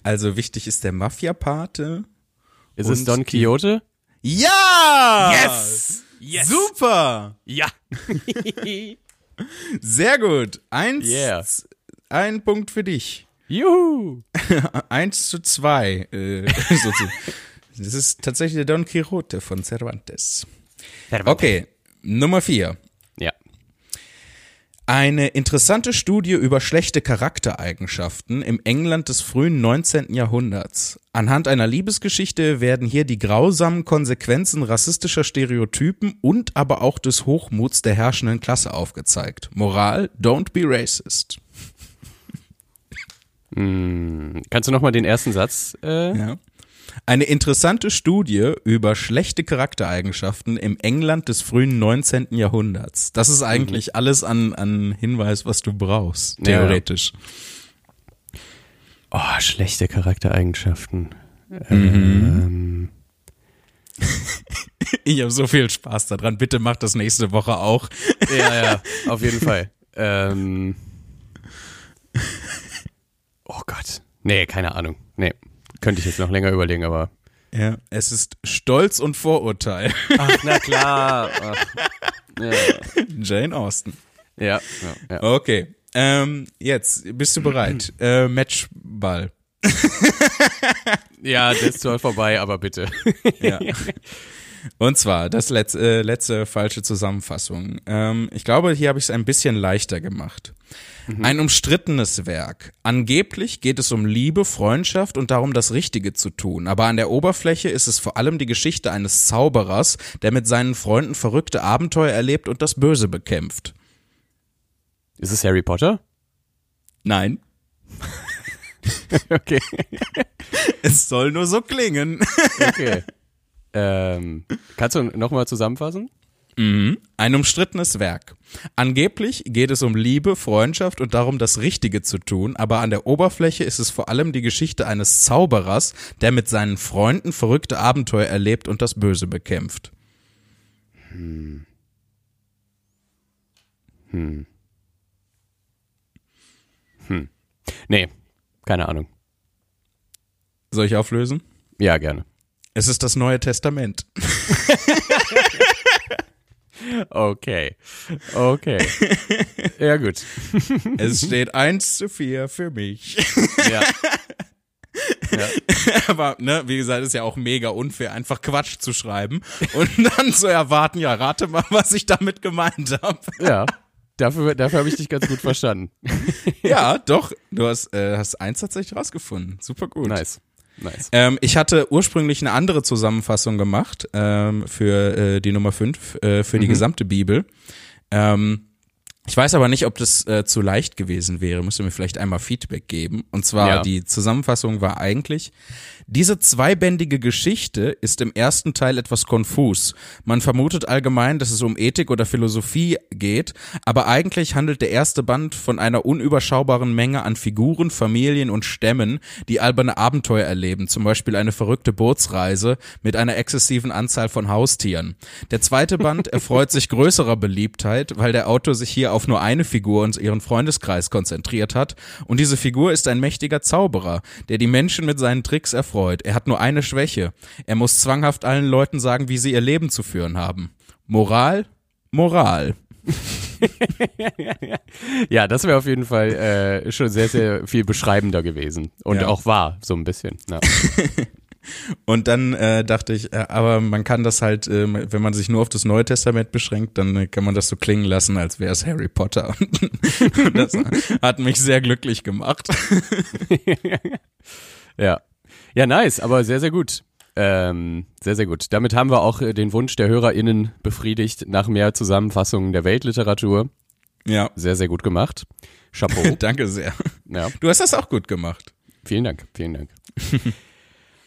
Also wichtig ist der Mafia-Pate. Ist es Don Quixote? Ja! Yes! Yes! Super! Ja. Sehr gut. Eins, Yeah. ein Punkt für dich. Juhu. Eins zu zwei. Äh, das ist tatsächlich der Don Quixote von Cervantes. Okay, Nummer vier. Ja. Eine interessante Studie über schlechte Charaktereigenschaften im England des frühen 19. Jahrhunderts. Anhand einer Liebesgeschichte werden hier die grausamen Konsequenzen rassistischer Stereotypen und aber auch des Hochmuts der herrschenden Klasse aufgezeigt. Moral, don't be racist. Kannst du noch mal den ersten Satz? Äh? Ja. Eine interessante Studie über schlechte Charaktereigenschaften im England des frühen 19. Jahrhunderts. Das ist eigentlich alles an, an Hinweis, was du brauchst, Ja, ja. theoretisch. Oh, schlechte Charaktereigenschaften. Ähm, Ich habe so viel Spaß daran. Bitte mach das nächste Woche auch. ja, ja, auf jeden Fall. Ähm, oh Gott. Nee, keine Ahnung. Nee, könnte ich jetzt noch länger überlegen, aber. Ja, es ist Stolz und Vorurteil. Ach, na klar. Ach, ja, Jane Austen. ja, ja, ja. Okay. Ähm, jetzt, bist du bereit? äh, Matchball. Ja, der ist zwar vorbei, aber bitte. Ja. Und zwar, das letzte, äh, letzte falsche Zusammenfassung. Ähm, ich glaube, hier habe ich es ein bisschen leichter gemacht. Ein umstrittenes Werk. Angeblich geht es um Liebe, Freundschaft und darum, das Richtige zu tun. Aber an der Oberfläche ist es vor allem die Geschichte eines Zauberers, der mit seinen Freunden verrückte Abenteuer erlebt und das Böse bekämpft. Ist es Harry Potter? Nein, Okay. es soll nur so klingen. Okay. ähm, kannst du nochmal zusammenfassen? Mhm. Ein umstrittenes Werk. Angeblich geht es um Liebe, Freundschaft und darum, das Richtige zu tun, aber an der Oberfläche ist es vor allem die Geschichte eines Zauberers, der mit seinen Freunden verrückte Abenteuer erlebt und das Böse bekämpft. Nee, keine Ahnung. Soll ich auflösen? Ja, gerne. Es ist das Neue Testament. Okay. Okay. Ja, gut. Es steht 1 zu 4 für mich. Ja. ja. Aber, ne, wie gesagt, ist ja auch mega unfair, einfach Quatsch zu schreiben und dann zu erwarten, ja, rate mal, was ich damit gemeint habe. ja. Dafür, dafür habe ich dich ganz gut verstanden. Ja, doch, du hast, äh, hast eins tatsächlich rausgefunden. Super gut. Nice. Nice. Ähm, ich hatte ursprünglich eine andere Zusammenfassung gemacht ähm, für äh, die Nummer 5, äh, für die gesamte Bibel. Ähm, ich weiß aber nicht, ob das äh, zu leicht gewesen wäre. Müsste mir vielleicht einmal Feedback geben. Und zwar, Ja. die Zusammenfassung war eigentlich, diese zweibändige Geschichte ist im ersten Teil etwas konfus. Man vermutet allgemein, dass es um Ethik oder Philosophie geht, aber eigentlich handelt der erste Band von einer unüberschaubaren Menge an Figuren, Familien und Stämmen, die alberne Abenteuer erleben, zum Beispiel eine verrückte Bootsreise mit einer exzessiven Anzahl von Haustieren. Der zweite Band erfreut sich größerer Beliebtheit, weil der Autor sich hier auf nur eine Figur und ihren Freundeskreis konzentriert hat, und diese Figur ist ein mächtiger Zauberer, der die Menschen mit seinen Tricks erfreut. Er hat nur eine Schwäche. Er muss zwanghaft allen Leuten sagen, wie sie ihr Leben zu führen haben. Moral? Moral. Ja, das wäre auf jeden Fall äh, schon sehr, sehr viel beschreibender gewesen. Und Ja. auch wahr, so ein bisschen. Ja. Und dann äh, dachte ich, äh, aber man kann das halt, äh, wenn man sich nur auf das Neue Testament beschränkt, dann äh, kann man das so klingen lassen, als wäre es Harry Potter. Und das hat mich sehr glücklich gemacht. Ja. Ja, nice, aber sehr, sehr gut. Ähm, sehr, sehr gut. Damit haben wir auch äh, den Wunsch der HörerInnen befriedigt nach mehr Zusammenfassungen der Weltliteratur. Ja, Sehr, sehr gut gemacht. Chapeau. danke sehr. ja, Du hast das auch gut gemacht. vielen Dank, vielen Dank.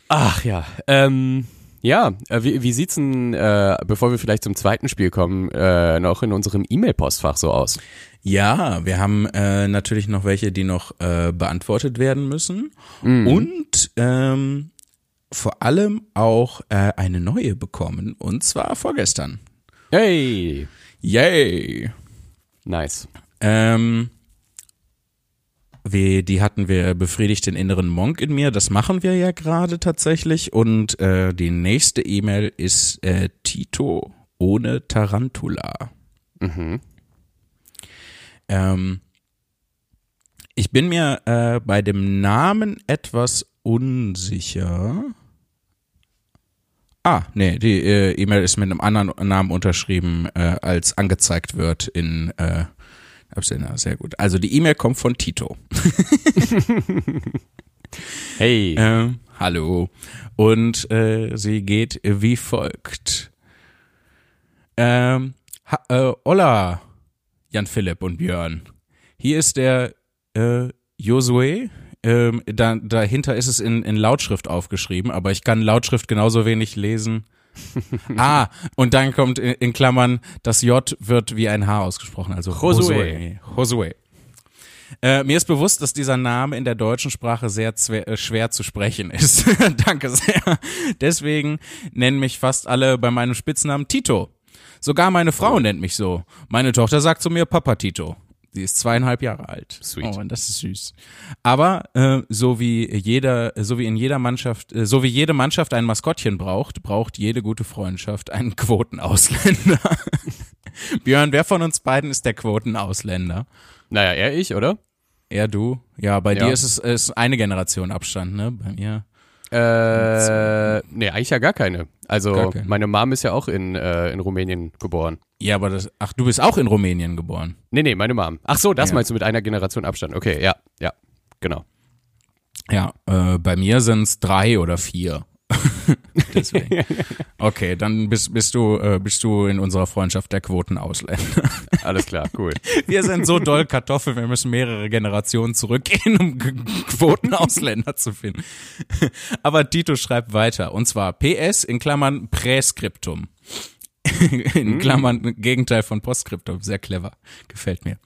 Ach ja, ähm, ja, äh, wie, wie sieht's denn, äh, bevor wir vielleicht zum zweiten Spiel kommen, äh, noch in unserem E-Mail-Postfach so aus? Ja, wir haben äh, natürlich noch welche, die noch äh, beantwortet werden müssen. Und ähm, vor allem auch äh, eine neue bekommen und zwar vorgestern. Hey! Yay! Nice. Ähm, wir, die hatten wir befriedigt den inneren Monk in mir. Das machen wir ja gerade tatsächlich. Und äh, die nächste E-Mail ist äh, Tito ohne Tarantula. Mhm. Ähm, ich bin mir äh, bei dem Namen etwas unsicher. Ah, nee, die äh, E-Mail ist mit einem anderen Namen unterschrieben, äh, als angezeigt wird in äh, Absender. Sehr gut. Also die E-Mail kommt von Tito. Hey. Ähm, hallo. Und äh, sie geht wie folgt. Ähm, ha, äh, hola, Jan Philipp und Björn. Hier ist der äh, Josue. Ähm, da, dahinter ist es in, in Lautschrift aufgeschrieben, aber ich kann Lautschrift genauso wenig lesen. ah, und dann kommt in, in Klammern, das J wird wie ein H ausgesprochen, also Josue. Josue. Äh, mir ist bewusst, dass dieser Name in der deutschen Sprache sehr äh, schwer zu sprechen ist. Danke sehr. Deswegen nennen mich fast alle bei meinem Spitznamen Tito. Sogar meine Frau nennt mich so. Meine Tochter sagt zu mir Papa Tito. Sie ist zweieinhalb Jahre alt. Sweet. Oh, und das ist süß. Aber äh, so wie jeder, so wie in jeder Mannschaft, äh, so wie jede Mannschaft ein Maskottchen braucht, braucht jede gute Freundschaft einen Quotenausländer. Björn, wer von uns beiden ist der Quotenausländer? Naja, er ich, oder? Er, du? Ja, bei Ja. dir ist es ist eine Generation Abstand, ne? Bei mir. Äh, nee, eigentlich ja gar keine. Also, keine. meine Mom ist ja auch in, äh, in Rumänien geboren. Ja, aber das. Ach, du bist auch in Rumänien geboren. Nee, nee, meine Mom. Ach so, das Ja. meinst du mit einer Generation Abstand. Okay, ja, ja, genau. Ja, äh, bei mir sind es drei oder vier. Deswegen. Okay, dann bist, bist du äh, bist du in unserer Freundschaft der Quotenausländer. Alles klar, cool. Wir sind so doll Kartoffeln, wir müssen mehrere Generationen zurückgehen, um Quotenausländer zu finden. Aber Tito schreibt weiter, und zwar PS in Klammern Präskriptum. In Klammern Gegenteil von Postskriptum. Sehr clever. Gefällt mir.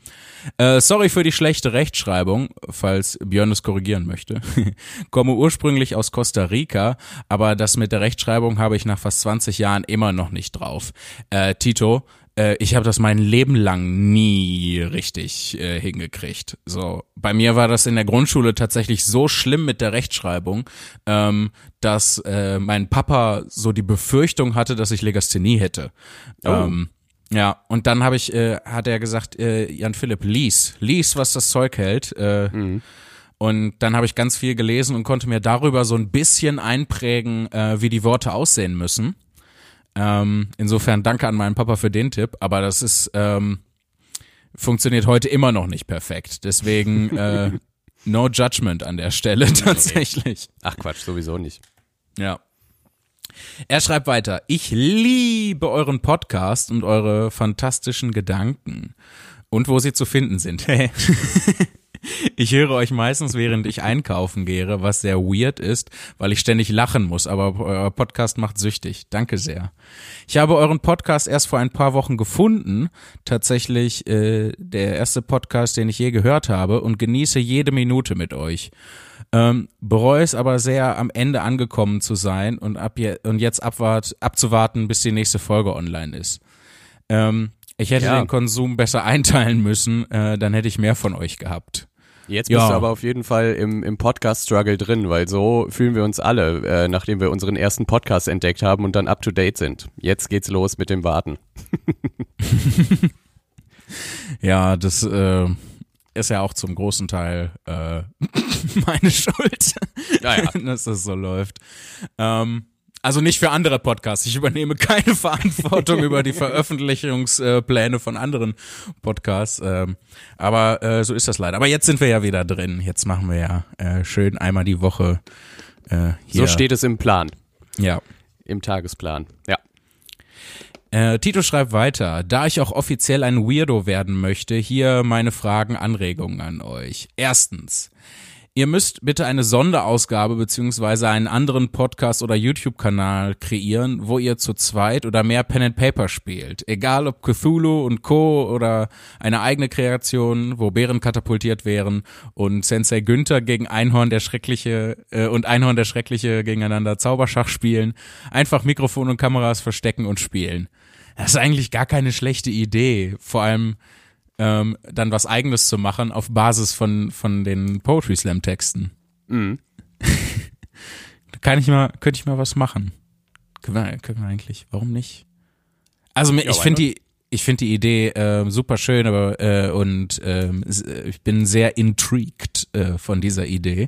Äh, sorry für die schlechte Rechtschreibung, falls Björn es korrigieren möchte. Komme ursprünglich aus Costa Rica, aber das mit der Rechtschreibung habe ich nach fast 20 Jahren immer noch nicht drauf. Äh, Tito, äh, ich habe das mein Leben lang nie richtig äh, hingekriegt. So, bei mir war das in der Grundschule tatsächlich so schlimm mit der Rechtschreibung, ähm, dass äh, mein Papa so die Befürchtung hatte, dass ich Legasthenie hätte. Ähm, ja, und dann habe ich, äh, hat er gesagt, äh, Jan Philipp, lies, lies, was das Zeug hält. Äh, Und dann habe ich ganz viel gelesen und konnte mir darüber so ein bisschen einprägen, äh, wie die Worte aussehen müssen. Ähm, insofern danke an meinen Papa für den Tipp, aber das ist ähm, funktioniert heute immer noch nicht perfekt. Deswegen äh, no judgment an der Stelle tatsächlich. Ach Quatsch, sowieso nicht. Ja. Er schreibt weiter, ich liebe euren Podcast und eure fantastischen Gedanken und wo sie zu finden sind. Ich höre euch meistens, während ich einkaufen gehe, was sehr weird ist, weil ich ständig lachen muss, aber euer Podcast macht süchtig. Danke sehr. Ich habe euren Podcast erst vor ein paar Wochen gefunden, tatsächlich äh, der erste Podcast, den ich je gehört habe und genieße jede Minute mit euch. Ähm, bereue es aber sehr, am Ende angekommen zu sein und, ab je und jetzt abwart abzuwarten, bis die nächste Folge online ist. Ähm, ich hätte Ja. den Konsum besser einteilen müssen, äh, dann hätte ich mehr von euch gehabt. Jetzt Ja. bist du aber auf jeden Fall im, im Podcast-Struggle drin, weil so fühlen wir uns alle, äh, nachdem wir unseren ersten Podcast entdeckt haben und dann up to date sind. Jetzt geht's los mit dem Warten. Ja, das äh, ist ja auch zum großen Teil äh, meine Schuld, Ja, ja. dass das so läuft. Ähm, also nicht für andere Podcasts. Ich übernehme keine Verantwortung über die Veröffentlichungspläne von anderen Podcasts. Ähm, aber äh, so ist das leider. Aber jetzt sind wir ja wieder drin. Jetzt machen wir ja äh, schön einmal die Woche äh, hier. So steht es im Plan, Ja. im Tagesplan. Ja. Äh, Tito schreibt weiter, da ich auch offiziell ein Weirdo werden möchte, hier meine Fragen, Anregungen an euch. Erstens, Ihr müsst bitte eine Sonderausgabe beziehungsweise einen anderen Podcast oder YouTube-Kanal kreieren, wo ihr zu zweit oder mehr Pen and Paper spielt. Egal ob Cthulhu und Co. oder eine eigene Kreation, wo Bären katapultiert wären und Sensei Günther gegen Einhorn der Schreckliche äh, und Einhorn der Schreckliche gegeneinander Zauberschach spielen. Einfach Mikrofon und Kameras verstecken und spielen. Das ist eigentlich gar keine schlechte Idee. Vor allem ähm, dann was eigenes zu machen auf Basis von, von den Poetry Slam Texten. Mhm. da kann ich mal, könnte ich mal was machen. Können wir, können wir eigentlich, warum nicht? Also ich finde die, ich finde die Idee äh, super schön, aber äh, und ähm, äh, ich bin sehr intrigued äh, von dieser Idee.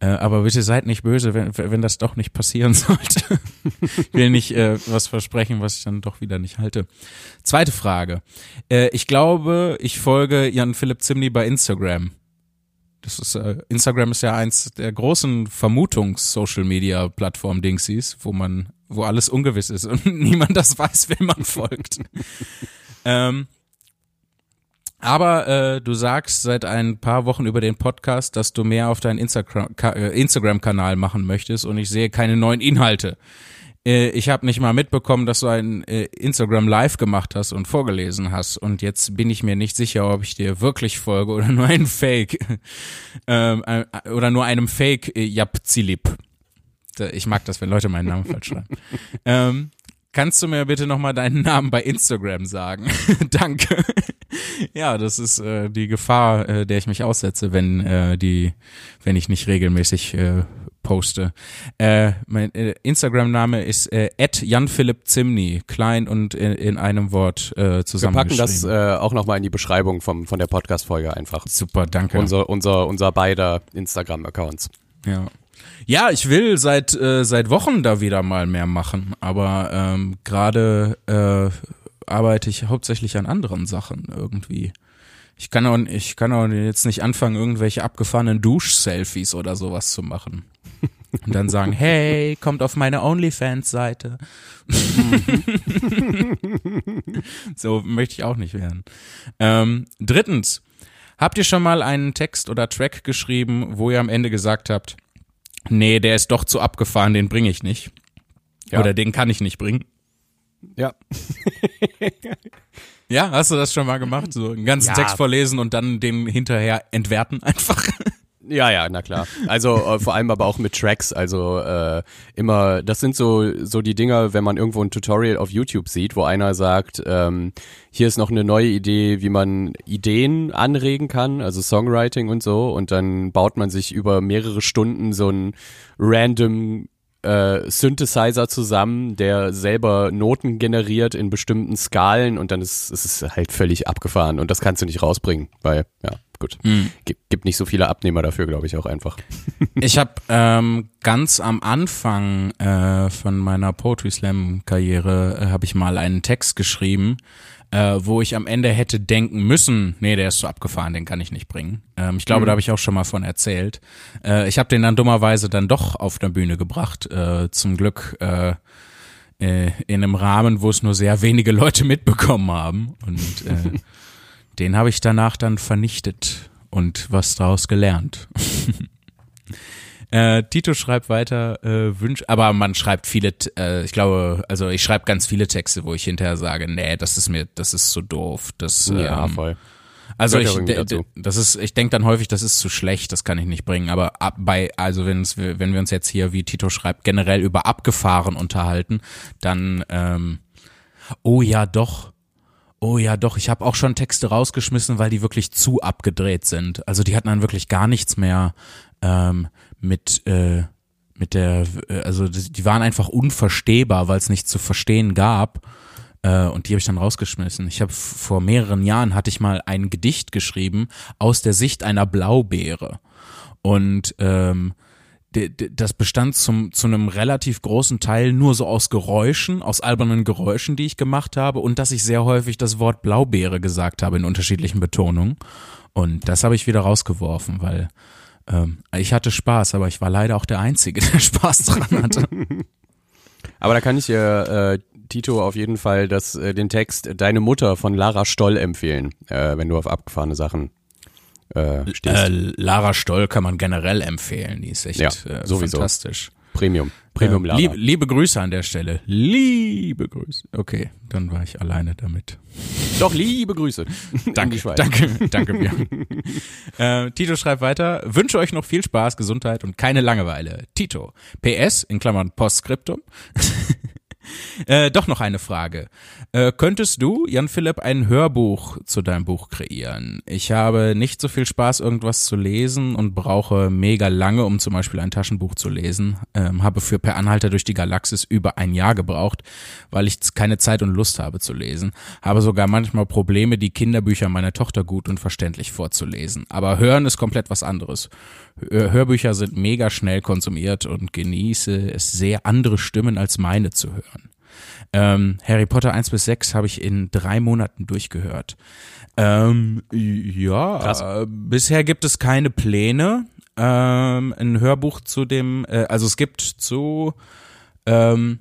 Äh, aber bitte seid nicht böse, wenn, wenn das doch nicht passieren sollte. ich will nicht äh, was versprechen, was ich dann doch wieder nicht halte. Zweite Frage. Äh, ich glaube, ich folge Jan Philipp Zimny bei Instagram. Das ist, äh, Instagram ist ja eins der großen Vermutungs-Social-Media-Plattform-Dingsies, wo man, wo alles ungewiss ist und niemand das weiß, wem man folgt. ähm, aber äh, du sagst seit ein paar Wochen über den Podcast, dass du mehr auf deinen Instagram- äh, Instagram-Kanal machen möchtest und ich sehe keine neuen Inhalte. Äh, ich habe nicht mal mitbekommen, dass du ein äh, Instagram Live gemacht hast und vorgelesen hast und jetzt bin ich mir nicht sicher, ob ich dir wirklich folge oder nur einen Fake ähm, äh, oder nur einem Fake Japzilip. Ich mag das, wenn Leute meinen Namen falsch schreiben. ähm, kannst du mir bitte nochmal deinen Namen bei Instagram sagen? Danke. ja, das ist äh, die Gefahr, äh, der ich mich aussetze, wenn äh, die, wenn ich nicht regelmäßig äh, poste. Äh, mein äh, Instagram-Name ist äh, @janphilippzimny, klein und in, in einem Wort äh, Wir packen zusammengeschrieben. das äh, auch nochmal in die Beschreibung vom, von der Podcast-Folge einfach. Super, danke. Unser, unser, unser beider Instagram-Accounts. Ja. Ja, ich will seit äh, seit Wochen da wieder mal mehr machen, aber ähm, gerade äh, arbeite ich hauptsächlich an anderen Sachen irgendwie. Ich kann auch, ich kann auch jetzt nicht anfangen, irgendwelche abgefahrenen Dusch-Selfies oder sowas zu machen. Und dann sagen, hey, kommt auf meine OnlyFans-Seite. so möchte ich auch nicht werden. Ähm, drittens, habt ihr schon mal einen Text oder Track geschrieben, wo ihr am Ende gesagt habt, nee, der ist doch zu abgefahren, den bringe ich nicht. Ja. Oder den kann ich nicht bringen. Ja. Ja, hast du das schon mal gemacht? So einen ganzen Ja. Text vorlesen und dann den hinterher entwerten einfach. Ja, ja, na klar. Also äh, vor allem aber auch mit Tracks. Also äh, immer, das sind so so die Dinger, wenn man irgendwo ein Tutorial auf YouTube sieht, wo einer sagt, ähm, hier ist noch eine neue Idee, wie man Ideen anregen kann, also Songwriting und so, und dann baut man sich über mehrere Stunden so ein random äh, Synthesizer zusammen, der selber Noten generiert in bestimmten Skalen und dann ist ist es halt völlig abgefahren und das kannst du nicht rausbringen, weil ja gut gibt, gibt nicht so viele Abnehmer dafür, glaube ich auch einfach. Ich habe ähm, ganz am Anfang äh, von meiner Poetry Slam Karriere äh, habe ich mal einen Text geschrieben, äh, wo ich am Ende hätte denken müssen, nee, der ist zu abgefahren, den kann ich nicht bringen. Ähm, ich glaube, da habe ich auch schon mal von erzählt. Äh, ich habe den dann dummerweise dann doch auf der Bühne gebracht. Äh, zum Glück äh, äh, in einem Rahmen, wo es nur sehr wenige Leute mitbekommen haben. Und äh, den habe ich danach dann vernichtet und was daraus gelernt. Äh, Tito schreibt weiter, äh, Wünsch, aber man schreibt viele, äh, ich glaube, also ich schreibe ganz viele Texte, wo ich hinterher sage, nee, das ist mir, das ist zu doof. Das, Ja, ähm, voll. also ich, ja de- dazu. de- das ist, ich denke dann häufig, das ist zu schlecht, das kann ich nicht bringen. Aber ab bei, also wenn es, wenn wir uns jetzt hier, wie Tito schreibt, generell über abgefahren unterhalten, dann, ähm, oh ja, doch. Oh ja, doch, ich habe auch schon Texte rausgeschmissen, weil die wirklich zu abgedreht sind. Also die hatten dann wirklich gar nichts mehr ähm, mit äh, mit der, äh, also die waren einfach unverstehbar, weil es nichts zu verstehen gab. Äh, und die habe ich dann rausgeschmissen. Ich habe vor mehreren Jahren hatte ich mal ein Gedicht geschrieben aus der Sicht einer Blaubeere. Und ähm, das bestand zum, zu einem relativ großen Teil nur so aus Geräuschen, aus albernen Geräuschen, die ich gemacht habe und dass ich sehr häufig das Wort Blaubeere gesagt habe in unterschiedlichen Betonungen. Und das habe ich wieder rausgeworfen, weil ähm, ich hatte Spaß, aber ich war leider auch der Einzige, der Spaß dran hatte. Aber da kann ich dir, äh, Tito, auf jeden Fall das, äh, den Text Deine Mutter von Lara Stoll empfehlen, äh, wenn du auf abgefahrene Sachen äh, stehst. Äh, Lara Stoll kann man generell empfehlen, die ist echt Ja, äh, sowieso. fantastisch. Premium. Premium Äh, Lara. lieb, liebe Grüße an der Stelle. Liebe Grüße. Okay, dann war ich alleine damit. Doch, liebe Grüße. Danke, danke, danke Björn. äh, Tito schreibt weiter, wünsche euch noch viel Spaß, Gesundheit und keine Langeweile. Tito. PS, in Klammern Postskriptum. Äh, doch noch eine Frage. Äh, könntest du, Jan Philipp, ein Hörbuch zu deinem Buch kreieren? Ich habe nicht so viel Spaß, irgendwas zu lesen und brauche mega lange, um zum Beispiel ein Taschenbuch zu lesen. Ähm, habe für Per Anhalter durch die Galaxis über ein Jahr gebraucht, weil ich keine Zeit und Lust habe zu lesen. Habe sogar manchmal Probleme, die Kinderbücher meiner Tochter gut und verständlich vorzulesen. Aber hören ist komplett was anderes. Hör- Hörbücher sind mega schnell konsumiert und genieße es sehr, andere Stimmen als meine zu hören. Ähm, Harry Potter 1 bis 6 habe ich in drei Monaten durchgehört. Ähm, ja, äh, bisher gibt es keine Pläne. Ähm, ein Hörbuch zu dem, äh, also es gibt zu, ähm,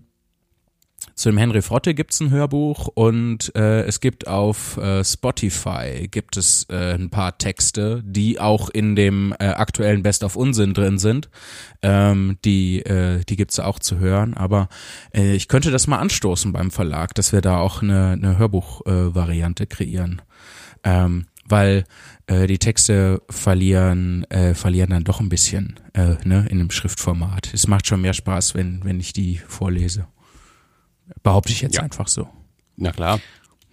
zu dem Henry Frotte gibt's ein Hörbuch und äh, es gibt auf äh, Spotify gibt es äh, ein paar Texte, die auch in dem äh, aktuellen Best of Unsinn drin sind. Ähm, die äh, die gibt's auch zu hören, aber äh, ich könnte das mal anstoßen beim Verlag, dass wir da auch eine, eine Hörbuch-Variante äh, kreieren. Ähm, weil äh, die Texte verlieren, äh, verlieren dann doch ein bisschen äh, ne, in dem Schriftformat. Es macht schon mehr Spaß, wenn, wenn ich die vorlese. Behaupte ich jetzt Ja. einfach so. Na klar.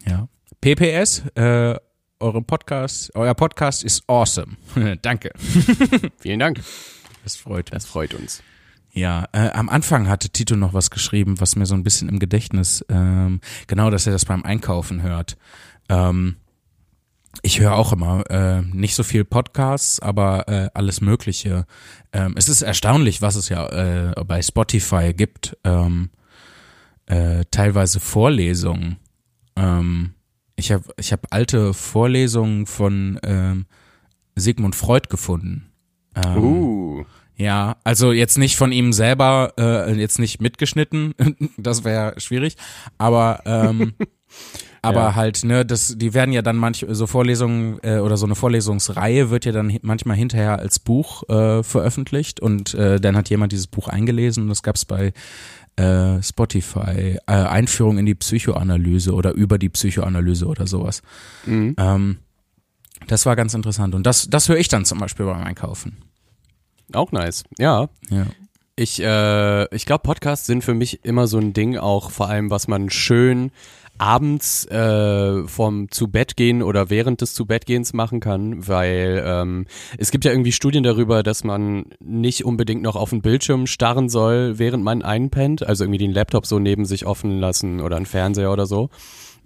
Ja. PPS, äh, eure Podcast, euer Podcast ist awesome. Danke. Vielen Dank. Das freut Das freut uns. Ja, äh, am Anfang hatte Tito noch was geschrieben, was mir so ein bisschen im Gedächtnis, ähm, genau, dass er das beim Einkaufen hört. Ähm, ich höre auch immer äh, nicht so viel Podcasts, aber äh, alles Mögliche. Ähm, es ist erstaunlich, was es ja äh, bei Spotify gibt. Ähm, äh, teilweise Vorlesungen. Ähm, ich habe ich hab alte Vorlesungen von ähm, Sigmund Freud gefunden. Ähm, Uh. ja, also jetzt nicht von ihm selber, äh, jetzt nicht mitgeschnitten, das wäre schwierig, aber ähm, aber Ja. halt, ne, das, die werden ja dann manch so Vorlesungen äh, oder so eine Vorlesungsreihe wird ja dann manchmal hinterher als Buch äh, veröffentlicht und äh, dann hat jemand dieses Buch eingelesen und das gab's bei äh, Spotify, äh, Einführung in die Psychoanalyse oder über die Psychoanalyse oder sowas. Mhm. Ähm, das war ganz interessant und das, das höre ich dann zum Beispiel beim Einkaufen. Auch nice. Ja. Ja. Ich, äh, ich glaube, Podcasts sind für mich immer so ein Ding, auch vor allem, was man schön abends äh, vom zu Bett gehen oder während des zu Bett gehens machen kann, weil ähm, es gibt ja irgendwie Studien darüber, dass man nicht unbedingt noch auf den Bildschirm starren soll, während man einpennt, also irgendwie den Laptop so neben sich offen lassen oder einen Fernseher oder so.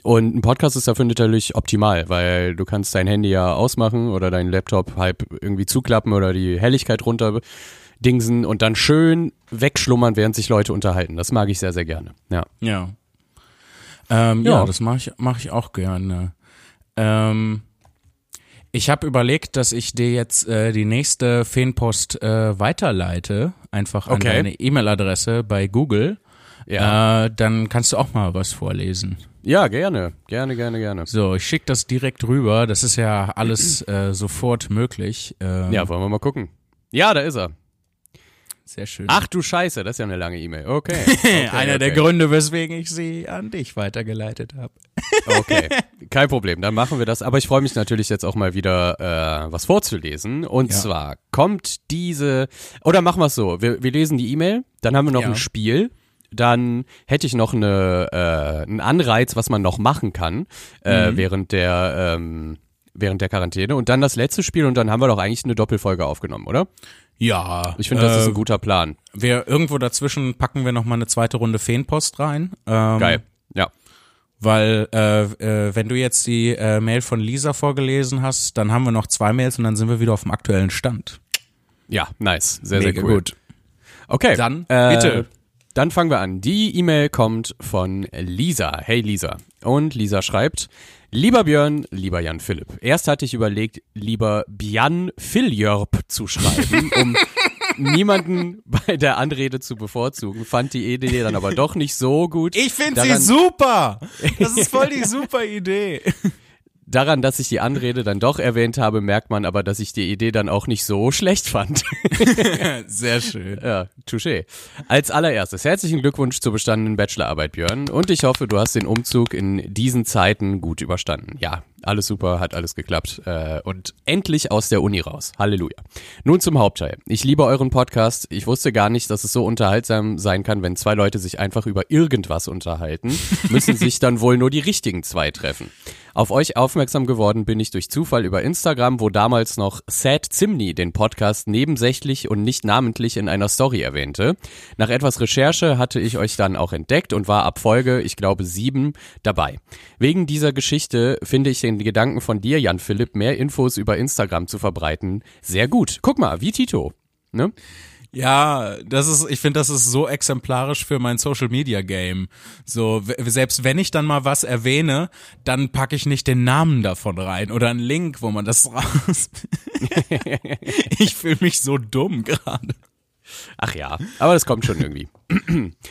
Und ein Podcast ist dafür natürlich optimal, weil du kannst dein Handy ja ausmachen oder deinen Laptop halb irgendwie zuklappen oder die Helligkeit runter dingsen und dann schön wegschlummern, während sich Leute unterhalten. Das mag ich sehr, sehr gerne. Ja. Ja. Ähm, ja. Ja. das mache ich, mach ich auch gerne. Ähm, ich habe überlegt, dass ich dir jetzt äh, die nächste Feenpost äh, weiterleite, einfach an Okay. deine E-Mail-Adresse bei Google. Ja. Äh, dann kannst du auch mal was vorlesen. ja, gerne. Gerne, gerne, gerne. So, ich schicke das direkt rüber. Das ist ja alles äh, sofort möglich. Ähm, Ja, wollen wir mal gucken. Ja, da ist er. Sehr schön. Ach du Scheiße, das ist ja eine lange E-Mail. Okay. okay Einer der okay. Gründe, weswegen ich sie an dich weitergeleitet habe. Okay, kein Problem, dann machen wir das. Aber ich freue mich natürlich jetzt auch mal wieder, äh, was vorzulesen. Und Ja. zwar kommt diese, oder machen wir es so, wir, wir lesen die E-Mail, dann haben wir noch Ja. ein Spiel. Dann hätte ich noch eine, äh, einen Anreiz, was man noch machen kann äh, Mhm. während der ähm, während der Quarantäne. Und dann das letzte Spiel und dann haben wir doch eigentlich eine Doppelfolge aufgenommen, oder? Ja. Ich finde, das ist äh, ein guter Plan. Wir irgendwo dazwischen packen wir noch mal eine zweite Runde Feenpost rein. Ähm, Geil. Ja. Weil äh, äh, wenn du jetzt die äh, Mail von Lisa vorgelesen hast, dann haben wir noch zwei Mails und dann sind wir wieder auf dem aktuellen Stand. Ja, nice. Sehr, Mega sehr cool. gut. Okay. Dann, äh, bitte. Dann fangen wir an. Die E-Mail kommt von Lisa. Hey Lisa. Und Lisa schreibt, lieber Björn, lieber Jan Philipp. Erst hatte ich überlegt, lieber Bjan Philjörp zu schreiben, um niemanden bei der Anrede zu bevorzugen. Fand die Idee dann aber doch nicht so gut. Ich finde sie super. Das ist voll die super Idee. Daran, dass ich die Anrede dann doch erwähnt habe, merkt man aber, dass ich die Idee dann auch nicht so schlecht fand. Sehr schön. Ja, touché. Als allererstes herzlichen Glückwunsch zur bestandenen Bachelorarbeit, Björn. Und ich hoffe, du hast den Umzug in diesen Zeiten gut überstanden. Ja, alles super, hat alles geklappt. Äh, und endlich aus der Uni raus. Halleluja. Nun zum Hauptteil. Ich liebe euren Podcast. Ich wusste gar nicht, dass es so unterhaltsam sein kann, wenn zwei Leute sich einfach über irgendwas unterhalten. Müssen sich dann wohl nur die richtigen zwei treffen. Auf euch aufmerksam geworden bin ich durch Zufall über Instagram, wo damals noch Sad Zimni den Podcast nebensächlich und nicht namentlich in einer Story erwähnte. Nach etwas Recherche hatte ich euch dann auch entdeckt und war ab Folge, ich glaube sieben, dabei. Wegen dieser Geschichte finde ich den Gedanken von dir, Jan Philipp, mehr Infos über Instagram zu verbreiten, sehr gut. Guck mal, wie Tito. Ne? Ja, das ist, ich finde, das ist so exemplarisch für mein Social Media Game. So, selbst wenn ich dann mal was erwähne, dann packe ich nicht den Namen davon rein oder einen Link, wo man das raus. ich fühle mich so dumm gerade. Ach ja, aber das kommt schon irgendwie.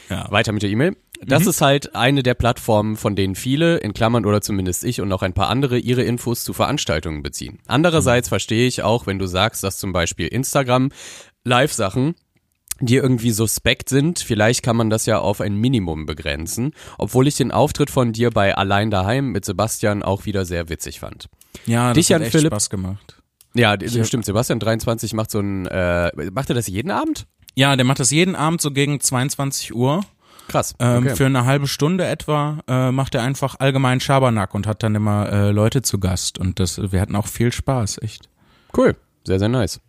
ja. Weiter mit der E-Mail. Das mhm. ist halt eine der Plattformen, von denen viele, in Klammern oder zumindest ich und noch ein paar andere, ihre Infos zu Veranstaltungen beziehen. Andererseits mhm. verstehe ich auch, wenn du sagst, dass zum Beispiel Instagram Live-Sachen, die irgendwie suspekt sind. Vielleicht kann man das ja auf ein Minimum begrenzen, obwohl ich den Auftritt von dir bei Allein daheim mit Sebastian auch wieder sehr witzig fand. Ja, das Dich hat echt Philipp, Spaß gemacht. Ja, ich stimmt. Sebastian 23 macht so ein, äh, macht er das jeden Abend? Ja, der macht das jeden Abend so gegen 22 Uhr. Krass. Ähm, okay. Für eine halbe Stunde etwa äh, macht er einfach allgemein Schabernack und hat dann immer äh, Leute zu Gast. Und das, wir hatten auch viel Spaß, echt. Cool. Sehr, sehr nice.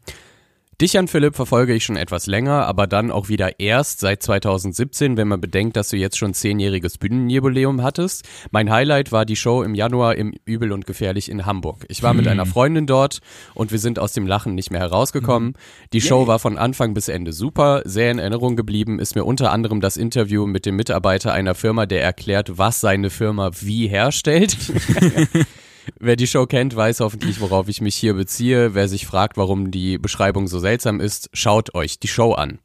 Dich, Jan Philipp, verfolge ich schon etwas länger, aber dann auch wieder erst seit 2017, wenn man bedenkt, dass du jetzt schon zehnjähriges Bühnenjubiläum hattest. Mein Highlight war die Show im Januar im Übel und Gefährlich in Hamburg. Ich war hm. mit einer Freundin dort und wir sind aus dem Lachen nicht mehr herausgekommen. Hm. Die Show war von Anfang bis Ende super. Sehr in Erinnerung geblieben ist mir unter anderem das Interview mit dem Mitarbeiter einer Firma, der erklärt, was seine Firma wie herstellt. Wer die Show kennt, weiß hoffentlich, worauf ich mich hier beziehe. Wer sich fragt, warum die Beschreibung so seltsam ist, schaut euch die Show an.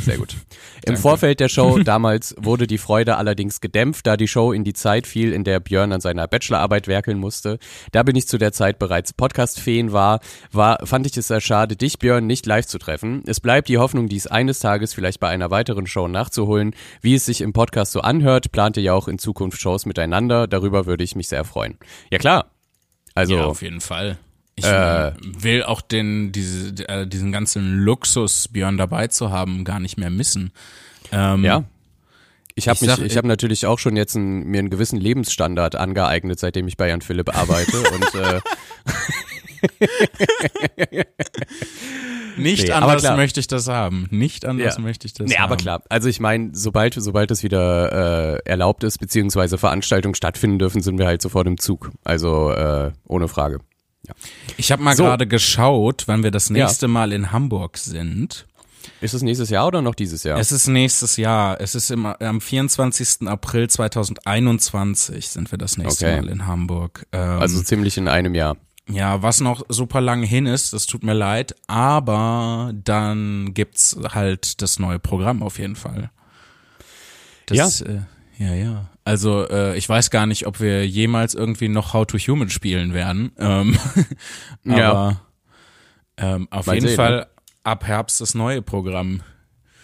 Sehr gut. Im Vorfeld der Show damals wurde die Freude allerdings gedämpft, da die Show in die Zeit fiel, in der Björn an seiner Bachelorarbeit werkeln musste. Da bin ich zu der Zeit bereits Podcast-Feen war, war, fand ich es sehr schade, dich Björn nicht live zu treffen. Es bleibt die Hoffnung, dies eines Tages vielleicht bei einer weiteren Show nachzuholen. Wie es sich im Podcast so anhört, plant ihr ja auch in Zukunft Shows miteinander. Darüber würde ich mich sehr freuen. Ja klar, also ja, auf jeden Fall. Ich äh, will auch den diese, äh, diesen ganzen Luxus Björn dabei zu haben gar nicht mehr missen. Ähm, ja. Ich habe mich, ich habe natürlich auch schon jetzt einen, mir einen gewissen Lebensstandard angeeignet, seitdem ich bei Jan Philipp arbeite und äh, Nicht nee, anders möchte ich das haben. Nicht anders ja. möchte ich das nee, haben. aber klar. Also ich meine, sobald, sobald es wieder äh, erlaubt ist, beziehungsweise Veranstaltungen stattfinden dürfen, sind wir halt sofort im Zug. Also äh, ohne Frage. Ja. Ich habe mal so. gerade geschaut, wann wir das nächste ja. Mal in Hamburg sind. Ist es nächstes Jahr oder noch dieses Jahr? Es ist nächstes Jahr. Es ist im, am 24. April 2021 sind wir das nächste okay. Mal in Hamburg. Ähm, also ziemlich in einem Jahr. Ja, was noch super lang hin ist, das tut mir leid, aber dann gibt's halt das neue Programm auf jeden Fall. Das, ja. Äh, ja, ja. Also äh, ich weiß gar nicht, ob wir jemals irgendwie noch How to Human spielen werden. Ähm, aber ja. ähm, auf Mal jeden sehen, Fall ne? ab Herbst das neue Programm.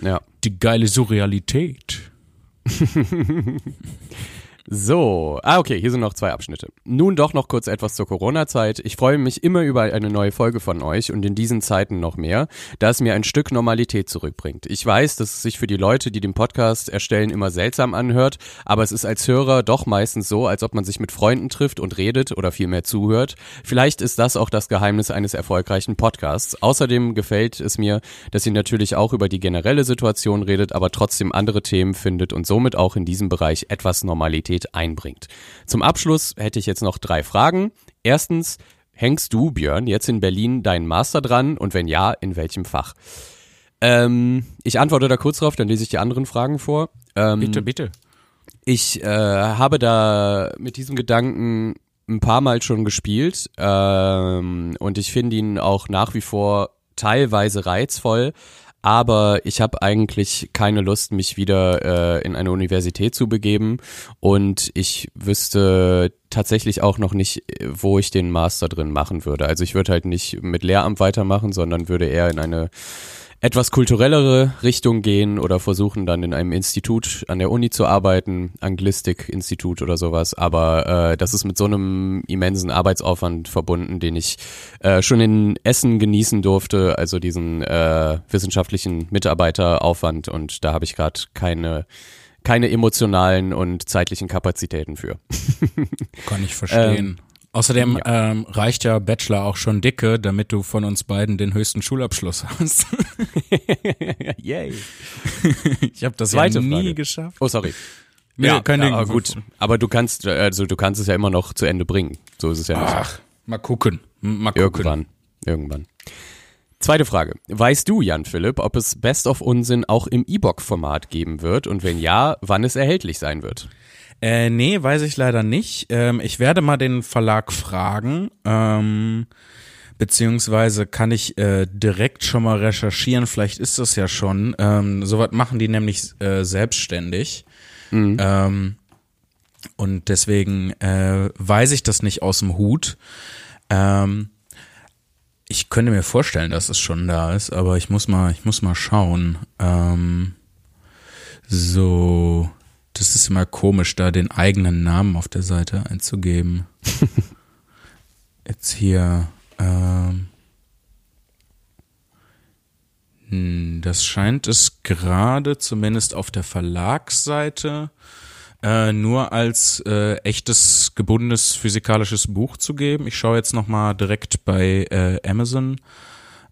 Ja. Die geile Surrealität. So, ah okay, hier sind noch zwei Abschnitte. Nun doch noch kurz etwas zur Corona-Zeit. Ich freue mich immer über eine neue Folge von euch und in diesen Zeiten noch mehr, da es mir ein Stück Normalität zurückbringt. Ich weiß, dass es sich für die Leute, die den Podcast erstellen, immer seltsam anhört, aber es ist als Hörer doch meistens so, als ob man sich mit Freunden trifft und redet oder vielmehr zuhört. Vielleicht ist das auch das Geheimnis eines erfolgreichen Podcasts. Außerdem gefällt es mir, dass ihr natürlich auch über die generelle Situation redet, aber trotzdem andere Themen findet und somit auch in diesem Bereich etwas Normalität Qualität einbringt. Zum Abschluss hätte ich jetzt noch drei Fragen. Erstens, hängst du, Björn, jetzt in Berlin deinen Master dran und wenn ja, in welchem Fach? Ähm, ich antworte da kurz drauf, dann lese ich die anderen Fragen vor. Ähm, bitte, bitte. Ich äh, habe da mit diesem Gedanken ein paar Mal schon gespielt ähm, und ich finde ihn auch nach wie vor teilweise reizvoll, aber ich habe eigentlich keine Lust, mich wieder äh, in eine Universität zu begeben. Und ich wüsste tatsächlich auch noch nicht, wo ich den Master drin machen würde. Also ich würde halt nicht mit Lehramt weitermachen, sondern würde eher in eine etwas kulturellere Richtung gehen oder versuchen dann in einem Institut an der Uni zu arbeiten, Anglistik-Institut oder sowas. Aber äh, das ist mit so einem immensen Arbeitsaufwand verbunden, den ich äh, schon in Essen genießen durfte, also diesen äh, wissenschaftlichen Mitarbeiteraufwand. Und da habe ich gerade keine keine emotionalen und zeitlichen Kapazitäten für. Kann ich verstehen. Ähm, Außerdem ja. ähm, reicht ja Bachelor auch schon dicke, damit du von uns beiden den höchsten Schulabschluss hast. Yay. ich habe das Zweite ja nie Frage. geschafft. Oh, sorry. Nee, ja, kein ja, Ding. gut. Aber du kannst, also du kannst es ja immer noch zu Ende bringen. So ist es ja. Ach, mal gucken. Mal gucken. Irgendwann. Irgendwann. Zweite Frage. Weißt du, Jan Philipp, ob es Best of Unsinn auch im E-Book-Format geben wird und wenn ja, wann es erhältlich sein wird? Äh, nee, weiß ich leider nicht. Ähm, ich werde mal den Verlag fragen. Ähm, beziehungsweise kann ich äh, direkt schon mal recherchieren. Vielleicht ist das ja schon. Ähm, Soweit machen die nämlich äh, selbstständig. Mhm. Ähm, und deswegen äh, weiß ich das nicht aus dem Hut. Ähm, ich könnte mir vorstellen, dass es schon da ist, aber ich muss mal, ich muss mal schauen. Ähm, so. Das ist immer komisch, da den eigenen Namen auf der Seite einzugeben. Jetzt hier. Ähm, hm, das scheint es gerade, zumindest auf der Verlagsseite, äh, nur als äh, echtes gebundenes physikalisches Buch zu geben. Ich schaue jetzt nochmal direkt bei äh, Amazon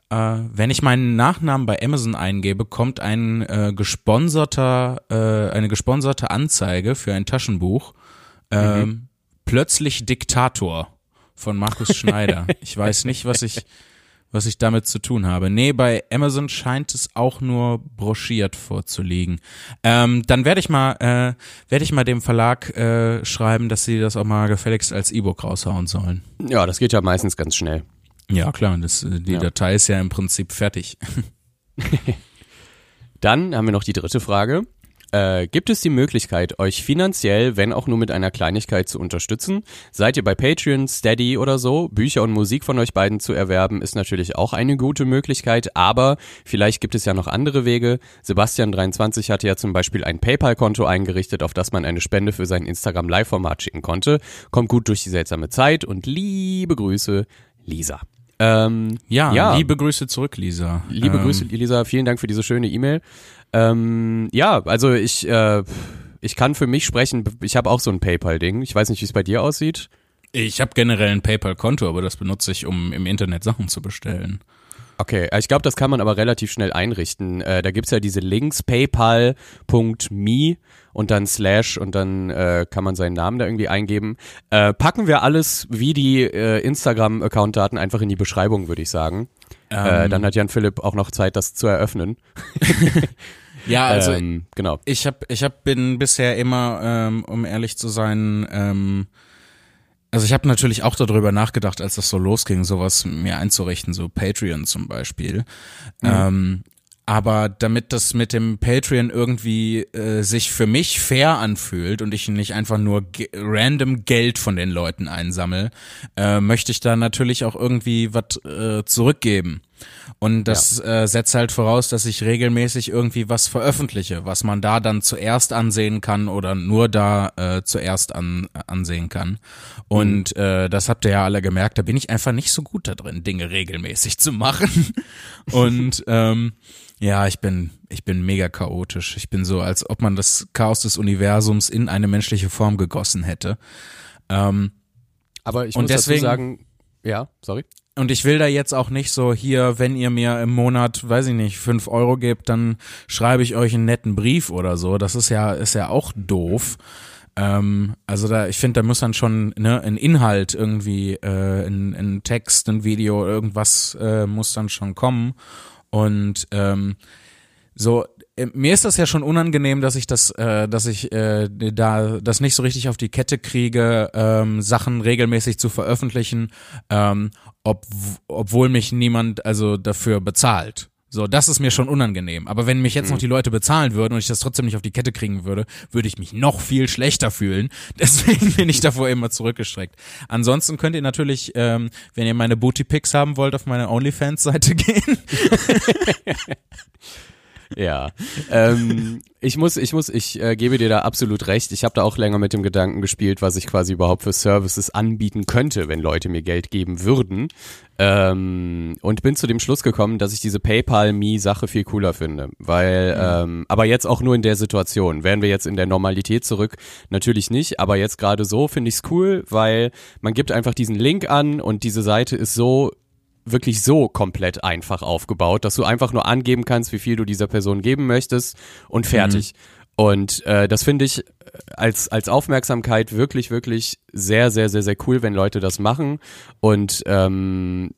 äh, wenn ich meinen Nachnamen bei Amazon eingebe, kommt ein äh, gesponserter, äh, eine gesponserte Anzeige für ein Taschenbuch. Ähm, mhm. Plötzlich Diktator von Markus Schneider. ich weiß nicht, was ich, was ich damit zu tun habe. Nee, bei Amazon scheint es auch nur broschiert vorzuliegen. Ähm, dann werde ich mal, äh, werde ich mal dem Verlag äh, schreiben, dass sie das auch mal gefälligst als E-Book raushauen sollen. Ja, das geht ja meistens ganz schnell. Ja, klar, das, äh, die ja. Datei ist ja im Prinzip fertig. Dann haben wir noch die dritte Frage. Äh, gibt es die Möglichkeit, euch finanziell, wenn auch nur mit einer Kleinigkeit zu unterstützen? Seid ihr bei Patreon, Steady oder so? Bücher und Musik von euch beiden zu erwerben ist natürlich auch eine gute Möglichkeit, aber vielleicht gibt es ja noch andere Wege. Sebastian23 hatte ja zum Beispiel ein PayPal-Konto eingerichtet, auf das man eine Spende für sein Instagram Live-Format schicken konnte. Kommt gut durch die seltsame Zeit und liebe Grüße, Lisa. Ähm, ja, ja, liebe Grüße zurück, Lisa. Liebe ähm, Grüße, Lisa. Vielen Dank für diese schöne E-Mail. Ähm, ja, also ich, äh, ich kann für mich sprechen. Ich habe auch so ein PayPal-Ding. Ich weiß nicht, wie es bei dir aussieht. Ich habe generell ein PayPal-Konto, aber das benutze ich, um im Internet Sachen zu bestellen. Okay, äh, ich glaube, das kann man aber relativ schnell einrichten. Äh, da gibt's ja diese Links, paypal.me und dann slash und dann äh, kann man seinen Namen da irgendwie eingeben. Äh, packen wir alles wie die äh, Instagram-Account-Daten einfach in die Beschreibung, würde ich sagen. Äh, ähm. dann hat Jan Philipp auch noch Zeit, das zu eröffnen. ja, also ähm, genau. Ich habe, ich hab, bin bisher immer, ähm, um ehrlich zu sein, ähm, also ich habe natürlich auch darüber nachgedacht, als das so losging, sowas mir einzurichten, so Patreon zum Beispiel. Mhm. Ähm, aber damit das mit dem Patreon irgendwie äh, sich für mich fair anfühlt und ich nicht einfach nur ge random Geld von den Leuten einsammel, äh, möchte ich da natürlich auch irgendwie was äh, zurückgeben. Und das ja. äh, setzt halt voraus, dass ich regelmäßig irgendwie was veröffentliche, was man da dann zuerst ansehen kann oder nur da äh, zuerst an, ansehen kann. Und mhm. äh, das habt ihr ja alle gemerkt, da bin ich einfach nicht so gut da drin, Dinge regelmäßig zu machen. Und ähm, ja, ich bin, ich bin mega chaotisch. Ich bin so, als ob man das Chaos des Universums in eine menschliche Form gegossen hätte. Ähm, Aber ich muss deswegen, dazu sagen, ja, sorry. Und ich will da jetzt auch nicht so hier, wenn ihr mir im Monat, weiß ich nicht, fünf Euro gebt, dann schreibe ich euch einen netten Brief oder so. Das ist ja, ist ja auch doof. Ähm, also da, ich finde, da muss dann schon ne, ein Inhalt irgendwie, äh, ein, Text, ein Video, irgendwas äh, muss dann schon kommen. Und ähm, so, äh, mir ist das ja schon unangenehm, dass ich das, äh, dass ich äh, da das nicht so richtig auf die Kette kriege, ähm, Sachen regelmäßig zu veröffentlichen, ähm, ob, obwohl mich niemand also dafür bezahlt. So, das ist mir schon unangenehm. Aber wenn mich jetzt noch die Leute bezahlen würden und ich das trotzdem nicht auf die Kette kriegen würde, würde ich mich noch viel schlechter fühlen. Deswegen bin ich davor immer zurückgestreckt. Ansonsten könnt ihr natürlich, ähm, wenn ihr meine Booty Pics haben wollt, auf meine OnlyFans-Seite gehen. Ja, ähm, ich muss, ich muss, ich äh, gebe dir da absolut recht. Ich habe da auch länger mit dem Gedanken gespielt, was ich quasi überhaupt für Services anbieten könnte, wenn Leute mir Geld geben würden. Ähm, und bin zu dem Schluss gekommen, dass ich diese PayPal-Me-Sache viel cooler finde. Weil, ähm, aber jetzt auch nur in der Situation. Wären wir jetzt in der Normalität zurück, natürlich nicht. Aber jetzt gerade so finde ich's cool, weil man gibt einfach diesen Link an und diese Seite ist so wirklich so komplett einfach aufgebaut, dass du einfach nur angeben kannst, wie viel du dieser Person geben möchtest und fertig. Und äh, das finde ich als, als Aufmerksamkeit wirklich, wirklich sehr, sehr, sehr, sehr cool, wenn Leute das machen. Und ähm,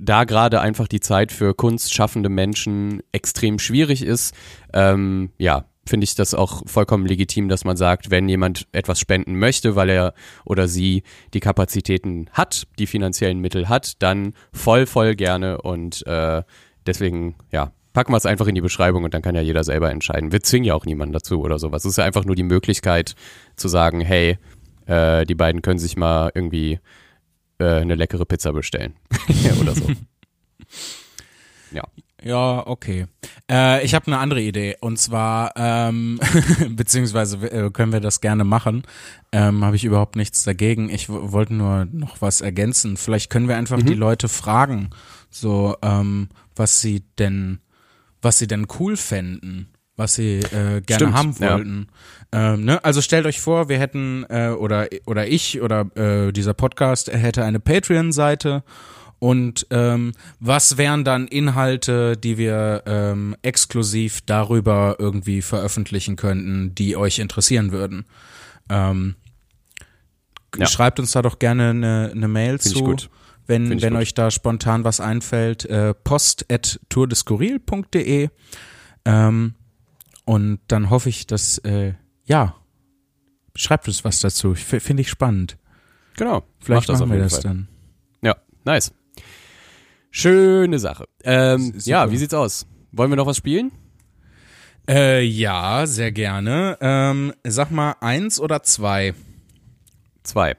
da gerade einfach die Zeit für kunstschaffende Menschen extrem schwierig ist, ähm, ja, finde ich das auch vollkommen legitim, dass man sagt, wenn jemand etwas spenden möchte, weil er oder sie die Kapazitäten hat, die finanziellen Mittel hat, dann voll, voll gerne und äh, deswegen, ja, packen wir es einfach in die Beschreibung und dann kann ja jeder selber entscheiden. Wir zwingen ja auch niemanden dazu oder sowas. Es ist ja einfach nur die Möglichkeit zu sagen, hey, äh, die beiden können sich mal irgendwie äh, eine leckere Pizza bestellen oder so. Ja. Ja, okay. Äh, ich habe eine andere Idee und zwar, ähm, beziehungsweise äh, können wir das gerne machen. Ähm, habe ich überhaupt nichts dagegen. Ich wollte nur noch was ergänzen. Vielleicht können wir einfach Mhm. die Leute fragen, so ähm, was sie denn, was sie denn cool fänden, was sie äh, gerne Stimmt, haben ja. wollten. Ähm, ne? Also stellt euch vor, wir hätten äh, oder oder ich oder äh, dieser Podcast hätte eine Patreon-Seite und ähm, was wären dann Inhalte, die wir ähm, exklusiv darüber irgendwie veröffentlichen könnten, die euch interessieren würden? Ähm, Ja. Schreibt uns da doch gerne eine, eine Mail Find zu, gut. wenn, wenn gut. euch da spontan was einfällt. Äh, post at tourdeskurril.de ähm, und dann hoffe ich, dass, äh, ja, schreibt uns was dazu. Finde ich spannend. Genau. Vielleicht machen wir das Fall. dann. Ja, nice. Schöne Sache. Ähm, ja, wie sieht's aus? Wollen wir noch was spielen? Äh, ja, sehr gerne. Ähm, sag mal eins oder zwei. Zwei.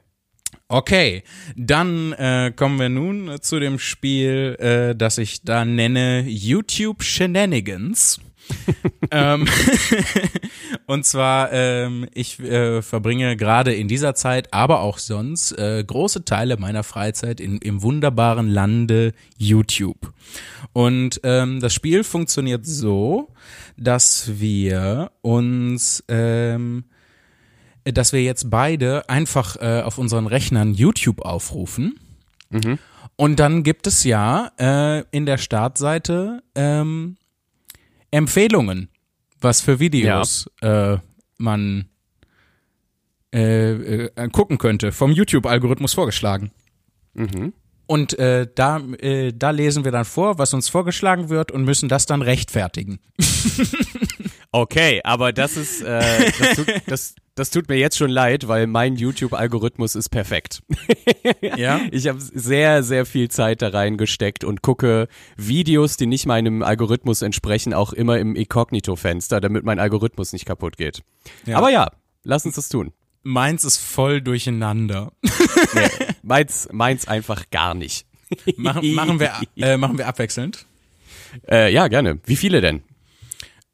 Okay, dann äh, kommen wir nun zu dem Spiel, äh, das ich da nenne YouTube Shenanigans. ähm, und zwar, ähm, ich äh, verbringe gerade in dieser Zeit, aber auch sonst, äh, große Teile meiner Freizeit in, im wunderbaren Lande YouTube. Und ähm, das Spiel funktioniert so, dass wir uns ähm, dass wir jetzt beide einfach äh, auf unseren Rechnern YouTube aufrufen. Und dann gibt es ja äh, in der Startseite ähm, Empfehlungen, was für Videos äh, man äh, äh, gucken könnte, vom YouTube-Algorithmus vorgeschlagen. Mhm. Und äh, da, äh, da lesen wir dann vor, was uns vorgeschlagen wird und müssen das dann rechtfertigen. Okay, aber das ist, äh, das, tut, das, das tut mir jetzt schon leid, weil mein YouTube-Algorithmus ist perfekt. Ja? Ich habe sehr, sehr viel Zeit da reingesteckt und gucke Videos, die nicht meinem Algorithmus entsprechen, auch immer im Inkognito-Fenster, damit mein Algorithmus nicht kaputt geht. Ja. Aber ja, lass uns das tun. Meins ist voll durcheinander. Nee, meins, meins einfach gar nicht. machen, machen, wir, äh, machen wir abwechselnd. Äh, ja, gerne. Wie viele denn?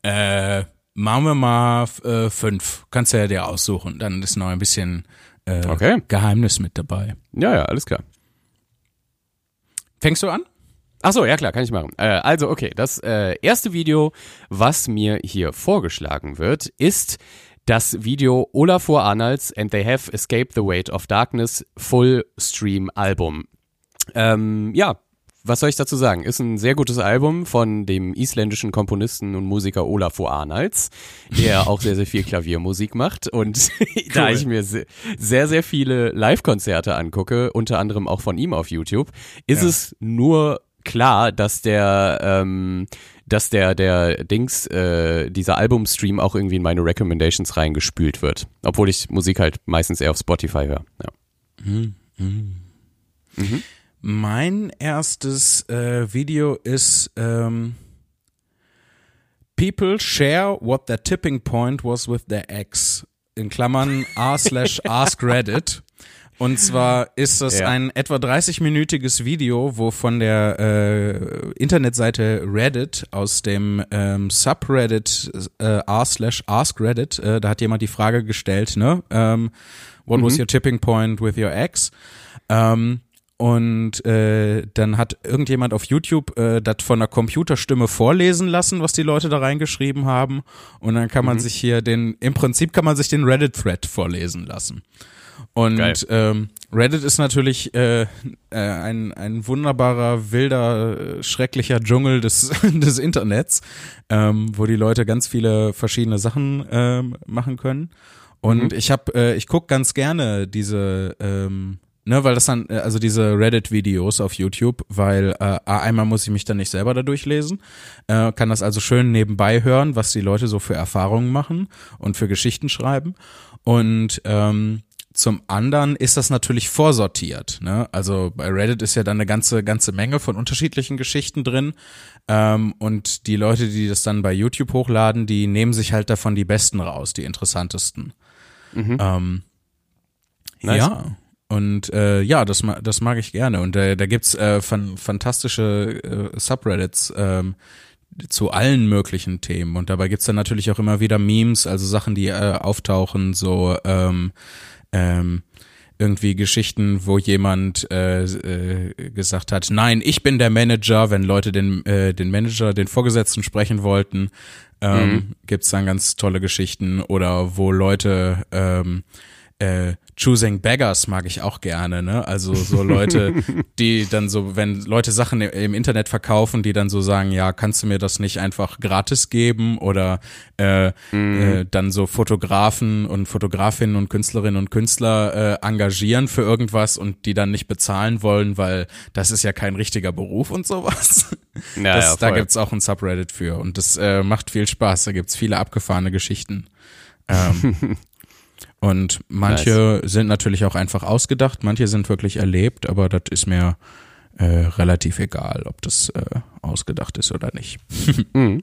Äh, machen wir mal äh, fünf. Kannst du ja dir aussuchen. Dann ist noch ein bisschen äh, Okay. Geheimnis mit dabei. Ja, ja, alles klar. Fängst du an? Ach so, ja klar, kann ich machen. Äh, also, okay, das äh, erste Video, was mir hier vorgeschlagen wird, ist das Video Olafur Arnalds and They Have Escaped the Weight of Darkness Full Stream Album. Ähm, ja, was soll ich dazu sagen? Ist ein sehr gutes Album von dem isländischen Komponisten und Musiker Olafur Arnalds, der auch sehr, sehr viel Klaviermusik macht. Und da Cool. ich mir se- sehr, sehr viele Live-Konzerte angucke, unter anderem auch von ihm auf YouTube, ist Ja. es nur klar, dass der, ähm, dass der, der Dings, äh, dieser Albumstream auch irgendwie in meine Recommendations reingespült wird. Obwohl ich Musik halt meistens eher auf Spotify höre. Ja. Mein erstes äh, Video ist ähm, People share what their tipping point was with their ex. In Klammern r slash ask Reddit. Und zwar ist das Ja. ein etwa 30-minütiges Video, wo von der äh, Internetseite Reddit aus dem ähm, Subreddit äh, r slash ask Reddit, äh, da hat jemand die Frage gestellt, ne? Ähm, what was your tipping point with your ex? Ähm, und äh, dann hat irgendjemand auf YouTube äh, das von der Computerstimme vorlesen lassen, was die Leute da reingeschrieben haben. Und dann kann man sich hier den, im Prinzip kann man sich den Reddit-Thread vorlesen lassen. Und Geil. ähm, Reddit ist natürlich äh, äh, ein, ein wunderbarer, wilder, äh, schrecklicher Dschungel des, des Internets, ähm, wo die Leute ganz viele verschiedene Sachen ähm, machen können. Und ich habe, äh, ich guck ganz gerne diese, ähm, ne, weil das dann, äh, also diese Reddit-Videos auf YouTube, weil äh, einmal muss ich mich dann nicht selber da durchlesen, äh, kann das also schön nebenbei hören, was die Leute so für Erfahrungen machen und für Geschichten schreiben. Und ähm, zum anderen ist das natürlich vorsortiert. Ne? Also bei Reddit ist ja dann eine ganze ganze Menge von unterschiedlichen Geschichten drin. Ähm, und die Leute, die das dann bei YouTube hochladen, die nehmen sich halt davon die besten raus, die interessantesten. Ähm, Nice. Ja. Und äh, ja, das, ma- das mag ich gerne. Und äh, da gibt's äh, fan fantastische äh, Subreddits ähm, zu allen möglichen Themen. Und dabei gibt's dann natürlich auch immer wieder Memes, also Sachen, die äh, auftauchen, so ähm, ähm, irgendwie Geschichten, wo jemand äh, äh, gesagt hat, nein, ich bin der Manager, wenn Leute den, äh, den Manager, den Vorgesetzten sprechen wollten, ähm, gibt's dann ganz tolle Geschichten oder wo Leute ähm, äh, Choosing Beggars mag ich auch gerne, ne? Also so Leute, die dann so, wenn Leute Sachen im- Internet verkaufen, die dann so sagen, ja, kannst du mir das nicht einfach gratis geben oder äh, äh, dann so Fotografen und Fotografinnen und Künstlerinnen und Künstler äh, engagieren für irgendwas und die dann nicht bezahlen wollen, weil das ist ja kein richtiger Beruf und sowas. Ja, das, ja, da gibt's auch ein Subreddit für und das äh, macht viel Spaß. Da gibt's viele abgefahrene Geschichten. Ähm, und manche sind natürlich auch einfach ausgedacht, manche sind wirklich erlebt, aber das ist mir äh, relativ egal, ob das äh, ausgedacht ist oder nicht. Mhm.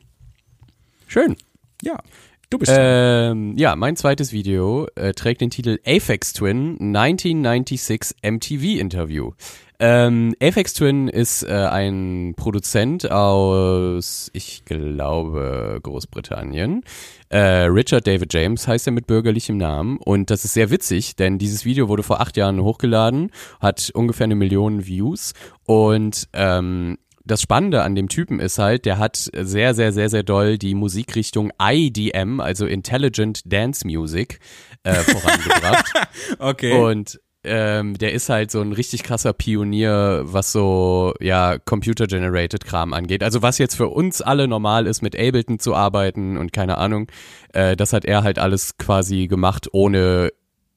Schön. Ja, du bist. Ähm, ja, mein zweites Video äh, trägt den Titel Aphex Twin 1996 MTV Interview. Ähm, Aphex Twin ist äh, ein Produzent aus, ich glaube, Großbritannien. Äh, Richard David James heißt er mit bürgerlichem Namen und das ist sehr witzig, denn dieses Video wurde vor acht Jahren hochgeladen, hat ungefähr eine Million Views und ähm, das Spannende an dem Typen ist halt, der hat sehr, sehr, sehr, sehr doll die Musikrichtung IDM, also Intelligent Dance Music, äh, vorangebracht. okay. Und ähm, der ist halt so ein richtig krasser Pionier, was so ja Computer-generated Kram angeht. Also was jetzt für uns alle normal ist, mit Ableton zu arbeiten und keine Ahnung, äh, das hat er halt alles quasi gemacht, ohne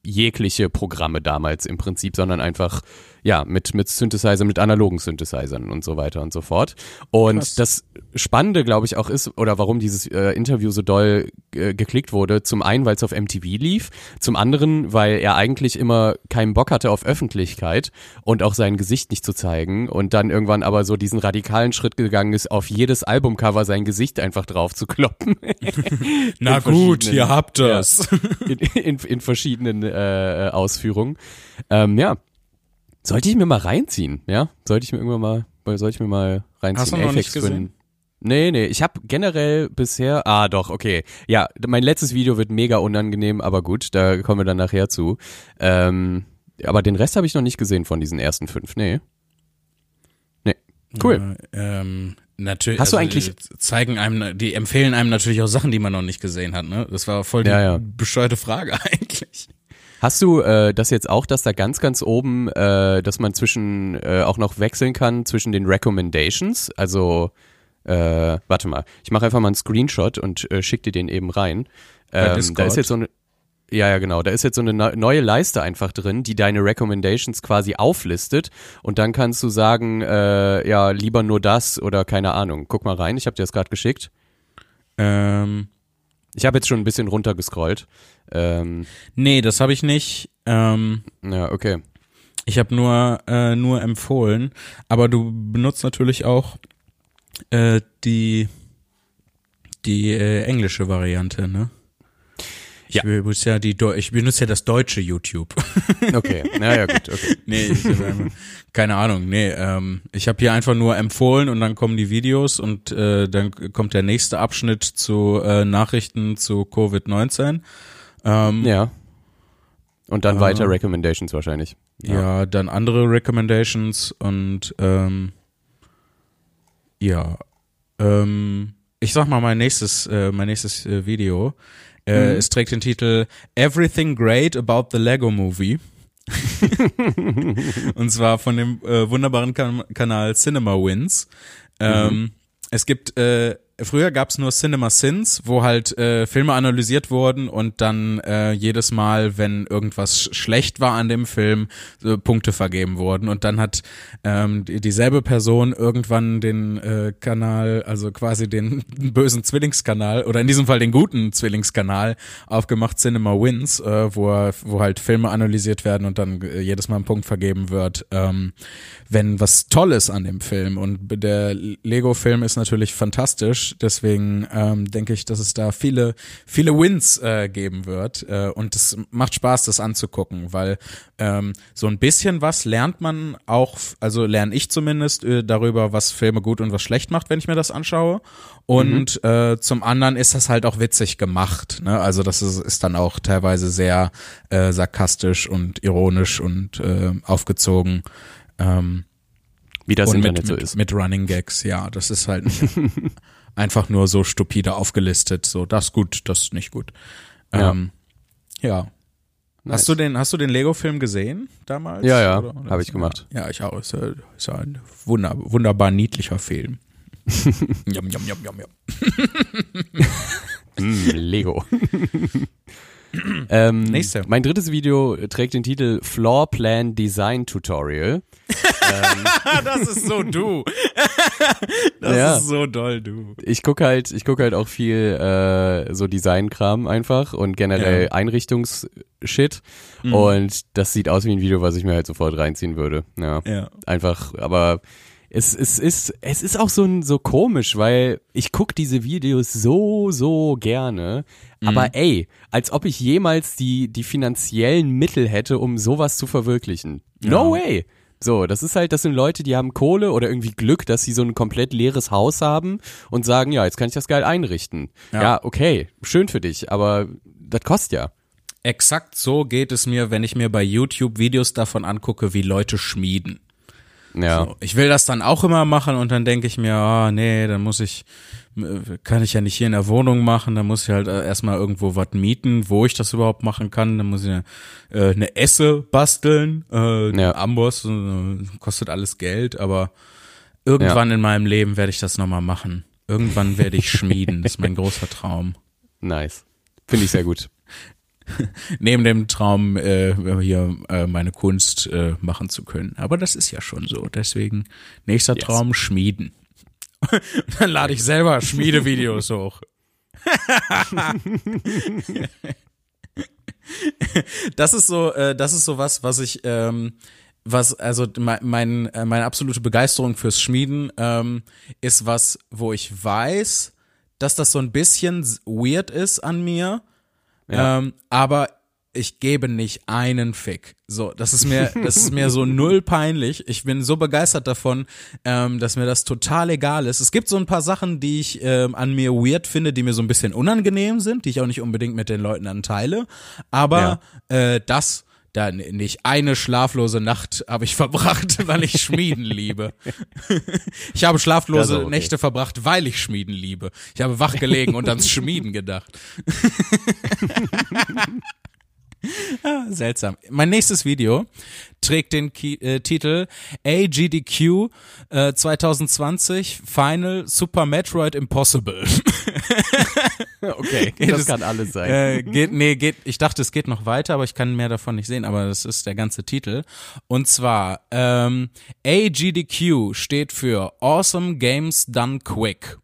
jegliche Programme damals im Prinzip, sondern einfach ja mit mit Synthesizer, mit analogen Synthesizern und so weiter und so fort. Und Krass. das Spannende, glaube ich, auch ist oder warum dieses äh, Interview so doll äh, geklickt wurde, zum einen, weil es auf MTV lief, zum anderen, weil er eigentlich immer keinen Bock hatte auf Öffentlichkeit und auch sein Gesicht nicht zu zeigen und dann irgendwann aber so diesen radikalen Schritt gegangen ist, auf jedes Albumcover sein Gesicht einfach drauf zu kloppen. Na gut, ihr habt das. in, in, in verschiedenen äh, Ausführungen. Ähm, ja. Sollte ich mir mal reinziehen, ja? Sollte ich mir irgendwann mal, sollte ich mir mal reinziehen. Hast du noch Aphex nicht gesehen? Nee, nee, ich habe generell bisher, ah doch, okay. Ja, mein letztes Video wird mega unangenehm, aber gut, da kommen wir dann nachher zu. Ähm, aber den Rest habe ich noch nicht gesehen von diesen ersten fünf, nee. Nee, cool. Ja, ähm, natürlich. Hast du also, eigentlich- die zeigen einem, die empfehlen einem natürlich auch Sachen, die man noch nicht gesehen hat. Ne, das war voll die Ja, ja. bescheuerte Frage eigentlich. Hast du äh, das jetzt auch, dass da ganz, ganz oben, äh, dass man zwischen äh, auch noch wechseln kann zwischen den Recommendations? Also, äh, warte mal, ich mache einfach mal einen Screenshot und äh, schick dir den eben rein. Ähm, da ist jetzt so eine, ja, ja, genau, da ist jetzt so eine neu- neue Leiste einfach drin, die deine Recommendations quasi auflistet und dann kannst du sagen, äh, ja, lieber nur das oder keine Ahnung. Guck mal rein, ich habe dir das gerade geschickt. Ähm, Ich habe jetzt schon ein bisschen runtergescrollt. Ähm, nee, das habe ich nicht. Ähm, ja, okay. Ich habe nur äh, nur empfohlen, aber du benutzt natürlich auch äh, die die äh, englische Variante, ne? Ich Ja. benutze ja die ich benutze ja das deutsche YouTube. Okay, naja, gut, okay. nee, ich, ähm, keine Ahnung, nee, ähm, ich habe hier einfach nur empfohlen und dann kommen die Videos und äh, dann kommt der nächste Abschnitt zu äh, Nachrichten zu Covid-19. Ähm, Ja. Und dann Ah. weiter Recommendations wahrscheinlich. Ja, dann andere Recommendations und ähm, ja, ähm, ich sag mal mein nächstes, äh, mein nächstes äh, Video. Äh, Es trägt den Titel Everything Great About the Lego Movie. und zwar von dem äh, wunderbaren kan Kanal Cinema Wins. Ähm, Es gibt äh, früher gab es nur Cinema Sins, wo halt äh, Filme analysiert wurden und dann äh, jedes Mal, wenn irgendwas sch schlecht war an dem Film, so Punkte vergeben wurden. Und dann hat ähm, die, dieselbe Person irgendwann den äh, Kanal, also quasi den bösen Zwillingskanal oder in diesem Fall den guten Zwillingskanal aufgemacht, Cinema Wins, äh, wo, er, wo halt Filme analysiert werden und dann äh, jedes Mal ein Punkt vergeben wird, ähm, wenn was Tolles an dem Film. Und der Lego-Film ist natürlich fantastisch, deswegen ähm, denke ich, dass es da viele, viele Wins äh, geben wird. Äh, und es macht Spaß, das anzugucken, weil ähm, so ein bisschen was lernt man auch, also lerne ich zumindest äh, darüber, was Filme gut und was schlecht macht, wenn ich mir das anschaue. Und äh, zum anderen ist das halt auch witzig gemacht. Ne? Also das ist, ist dann auch teilweise sehr äh, sarkastisch und ironisch und äh, aufgezogen. Ähm, Wie das und Internet mit, so ist. mit Running Gags, ja, das ist halt einfach nur so stupide aufgelistet, so das gut, das nicht gut. Ja. Ähm, ja. Nice. Hast du den, hast du den Lego-Film gesehen damals? Ja, ja, Oder- oder hab was? ich gemacht. Ja, ich auch. Ist, ja- ist ein wunder, wunderbar niedlicher Film. jam, jam, jam, jam, jam. Mm, Lego. ähm, Nächste. Mein drittes Video trägt den Titel Floor Plan Design Tutorial. das ist so du. das Ja. ist so doll du. Ich guck halt, ich guck halt auch viel äh, so Designkram einfach und generell Ja. Einrichtungsshit. Mhm. Und das sieht aus wie ein Video, was ich mir halt sofort reinziehen würde. Ja. Ja. Einfach, aber es, es ist, es ist auch so, so komisch, weil ich guck diese Videos so, so gerne. Mhm. Aber ey, als ob ich jemals die, die finanziellen Mittel hätte, um sowas zu verwirklichen. No Ja. way! So, das ist halt, das sind Leute, die haben Kohle oder irgendwie Glück, dass sie so ein komplett leeres Haus haben und sagen, ja, jetzt kann ich das geil einrichten. Ja. Ja, okay, schön für dich, aber das kostet ja. Exakt so geht es mir, wenn ich mir bei YouTube Videos davon angucke, wie Leute schmieden. Ja. So, ich will das dann auch immer machen und dann denke ich mir, ah nee, dann muss ich, äh, kann ich ja nicht hier in der Wohnung machen, dann muss ich halt äh, erstmal irgendwo was mieten, wo ich das überhaupt machen kann. Dann muss ich äh, eine Esse basteln, äh, Ja. Amboss, äh, kostet alles Geld, aber irgendwann in meinem Leben werde ich das nochmal machen. Irgendwann werde ich schmieden, das ist mein großer Traum. Nice. Finde ich sehr gut. Neben dem Traum, äh, hier äh, meine Kunst äh, machen zu können. Aber das ist ja schon so. Deswegen, nächster Yes. Traum, schmieden. Dann lade ich selber Schmiedevideos hoch. das ist so, äh, das ist so was, was ich, ähm, was, also mein, mein, äh, meine absolute Begeisterung fürs Schmieden ähm, ist was, wo ich weiß, dass das so ein bisschen weird ist an mir, Ja. ähm, aber ich gebe nicht einen Fick. So, das ist mir, das ist mir so null peinlich. Ich bin so begeistert davon, ähm, dass mir das total egal ist. Es gibt so ein paar Sachen, die ich ähm, an mir weird finde, die mir so ein bisschen unangenehm sind, die ich auch nicht unbedingt mit den Leuten dann teile. Aber äh, das da nicht eine schlaflose Nacht habe ich verbracht, weil ich Schmieden liebe. Ich habe schlaflose okay. Nächte verbracht, weil ich Schmieden liebe. Ich habe wach gelegen und ans Schmieden gedacht. Ah, Seltsam. Mein nächstes Video trägt den Ki äh, Titel AGDQ äh, 2020 Final Super Metroid Impossible. Okay, Geht das es- kann alles sein. äh, geht, nee, geht, ich dachte, es geht noch weiter, aber ich kann mehr davon nicht sehen, aber das ist der ganze Titel. Und zwar, ähm, AGDQ steht für Awesome Games Done Quick.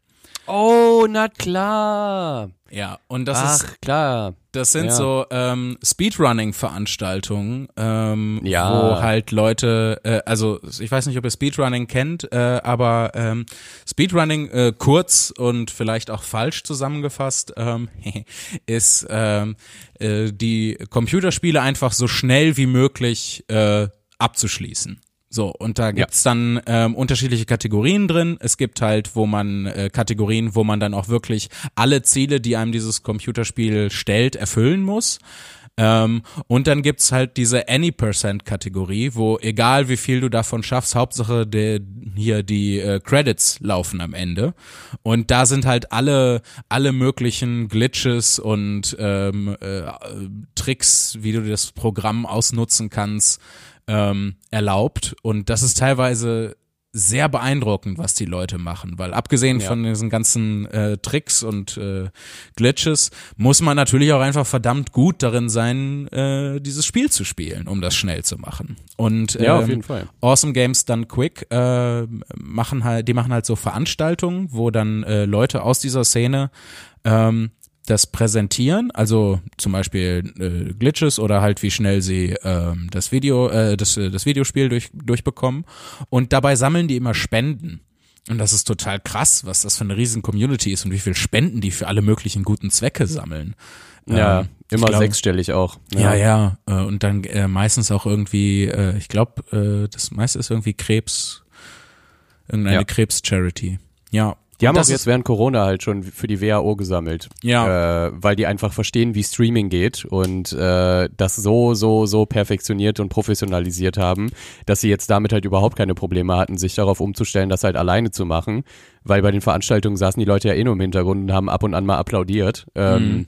Oh, na klar. Ja, und das Ach, ist klar. das sind Ja. so ähm, Speedrunning-Veranstaltungen, ähm, Ja. wo halt Leute, äh, also ich weiß nicht, ob ihr Speedrunning kennt, äh, aber ähm, Speedrunning äh, kurz und vielleicht auch falsch zusammengefasst ähm, ist ähm, äh, die Computerspiele einfach so schnell wie möglich äh, abzuschließen. So, und da gibt's dann ähm, unterschiedliche Kategorien drin. Es gibt halt, wo man äh, Kategorien, wo man dann auch wirklich alle Ziele, die einem dieses Computerspiel stellt, erfüllen muss. Ähm, und dann gibt's halt diese Any Percent Kategorie, wo egal wie viel du davon schaffst, Hauptsache der, hier die äh, Credits laufen am Ende. Und da sind halt alle, alle möglichen Glitches und ähm, äh, Tricks, wie du das Programm ausnutzen kannst, ähm, erlaubt. Und das ist teilweise sehr beeindruckend, was die Leute machen, weil abgesehen Ja. von diesen ganzen äh, Tricks und äh, Glitches muss man natürlich auch einfach verdammt gut darin sein, äh, dieses Spiel zu spielen, um das schnell zu machen. Und Ja, auf ähm, jeden Fall. Awesome Games Done Quick äh, machen halt, die machen halt so Veranstaltungen, wo dann äh, Leute aus dieser Szene ähm, das präsentieren, also zum Beispiel äh, Glitches oder halt wie schnell sie ähm, das Video, äh, das, äh, das Videospiel durch, durchbekommen. Und dabei sammeln die immer Spenden. Und das ist total krass, was das für eine riesen Community ist und wie viel Spenden die für alle möglichen guten Zwecke sammeln. Ja, Ähm, immer glaub- sechsstellig auch. ja, ja. Äh, und dann äh, meistens auch irgendwie, äh, ich glaube, äh, das meiste ist irgendwie Krebs, irgendeine Ja. Krebs-Charity. Ja. Die haben auch das jetzt während Corona halt schon für die WHO gesammelt. Ja. Äh, weil die einfach verstehen, wie Streaming geht und äh, das so, so, so perfektioniert und professionalisiert haben, dass sie jetzt damit halt überhaupt keine Probleme hatten, sich darauf umzustellen, das halt alleine zu machen. Weil bei den Veranstaltungen saßen die Leute ja eh nur im Hintergrund und haben ab und an mal applaudiert. Ähm, Mhm.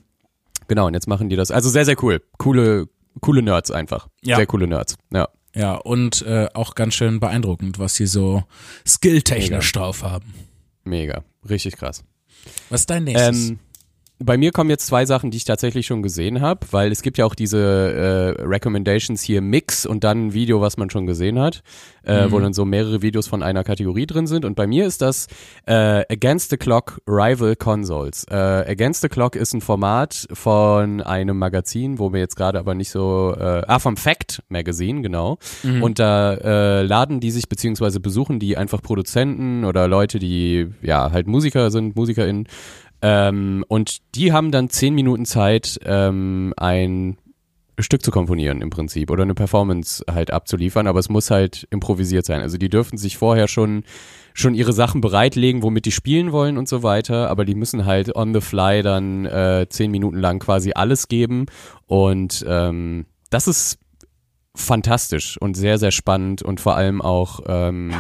Genau, und jetzt machen die das. Also sehr, sehr cool. Coole, coole Nerds einfach. Ja. Sehr coole Nerds. Ja. Ja, und äh, auch ganz schön beeindruckend, was sie so skilltechnisch drauf haben. Mega. Richtig krass. Was ist dein nächstes? Ähm, bei mir kommen jetzt zwei Sachen, die ich tatsächlich schon gesehen habe, weil es gibt ja auch diese äh, Recommendations hier Mix und dann ein Video, was man schon gesehen hat, äh, wo dann so mehrere Videos von einer Kategorie drin sind. Und bei mir ist das äh, Against the Clock Rival Consoles. Äh, Against the Clock ist ein Format von einem Magazin, wo wir jetzt gerade aber nicht so, äh, ah, vom Fact Magazine, genau. Und da äh, laden die sich, beziehungsweise besuchen die einfach Produzenten oder Leute, die ja halt Musiker sind, MusikerInnen, ähm, und die haben dann zehn Minuten Zeit, ähm, ein Stück zu komponieren im Prinzip oder eine Performance halt abzuliefern, aber es muss halt improvisiert sein. Also die dürfen sich vorher schon schon ihre Sachen bereitlegen, womit die spielen wollen und so weiter, aber die müssen halt on the fly dann äh, zehn Minuten lang quasi alles geben und ähm, das ist fantastisch und sehr, sehr spannend und vor allem auch ähm,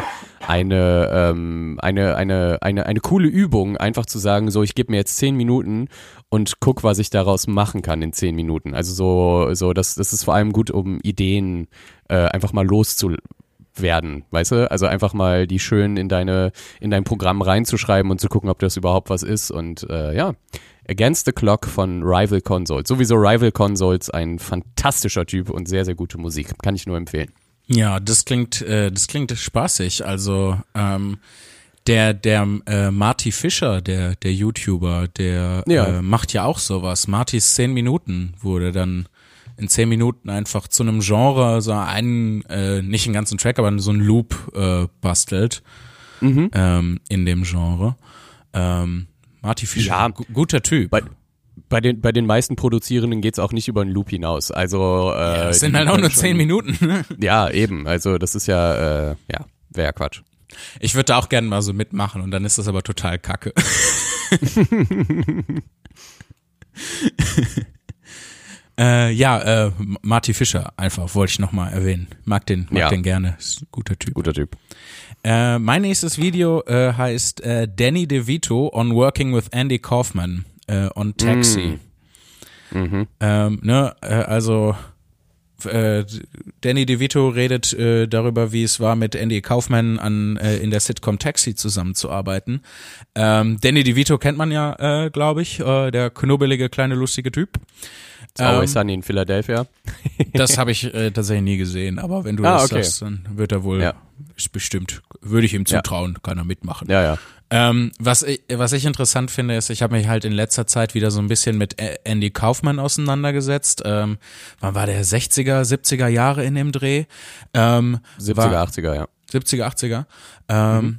eine, ähm, eine, eine, eine, eine coole Übung, einfach zu sagen, so, ich gebe mir jetzt zehn Minuten und guck, was ich daraus machen kann in zehn Minuten. Also so, so das, das ist vor allem gut, um Ideen äh, einfach mal loszuwerden, weißt du? Also einfach mal die schön in deine, in dein Programm reinzuschreiben und zu gucken, ob das überhaupt was ist. Und äh, ja, Against the Clock von Rival Consoles. Sowieso Rival Consoles, ein fantastischer Typ und sehr, sehr gute Musik. Kann ich nur empfehlen. Ja, das klingt, äh, das klingt spaßig. Also ähm, der, der äh, Marty Fischer, der, der YouTuber, der Ja. äh, macht ja auch sowas. Martys zehn Minuten wurde dann in zehn Minuten einfach zu einem Genre so einen, äh, nicht einen ganzen Track, aber so einen Loop äh, bastelt ähm, in dem Genre. Ähm, Marty Fischer, Ja. gu- guter Typ. Bei, bei, den, bei den meisten Produzierenden geht's auch nicht über einen Loop hinaus. Also äh, das sind halt auch nur schon- zehn Minuten. Ja, eben. Also das ist ja, äh, ja, wäre ja Quatsch. Ich würde da auch gerne mal so mitmachen und dann ist das aber total kacke. äh, ja, äh, Marty Fischer einfach, wollte ich nochmal erwähnen. Mag den, mag Ja. den gerne, ist ein guter Typ. Guter Typ. Äh, mein nächstes Video äh, heißt äh, Danny DeVito on Working with Andy Kaufman äh, on Taxi. Mhm. Ähm, ne, äh, also äh, Danny DeVito redet äh, darüber, wie es war, mit Andy Kaufman an äh, in der Sitcom Taxi zusammenzuarbeiten. Ähm, Danny DeVito kennt man ja, äh, glaube ich, äh, der knubbelige kleine lustige Typ. It's Always Ähm, Sunny in Philadelphia. das habe ich äh, tatsächlich nie gesehen, aber wenn du Ah, das okay. sagst, dann wird er wohl Ja. ist bestimmt, würde ich ihm Ja. zutrauen, kann er mitmachen. Ja, ja. Ähm, was, ich, was ich interessant finde, ist, ich habe mich halt in letzter Zeit wieder so ein bisschen mit Andy Kaufmann auseinandergesetzt. Ähm, wann war der 60er, 70er Jahre in dem Dreh? Ähm, 70er, war, 80er, ja. 70er, 80er. Ähm,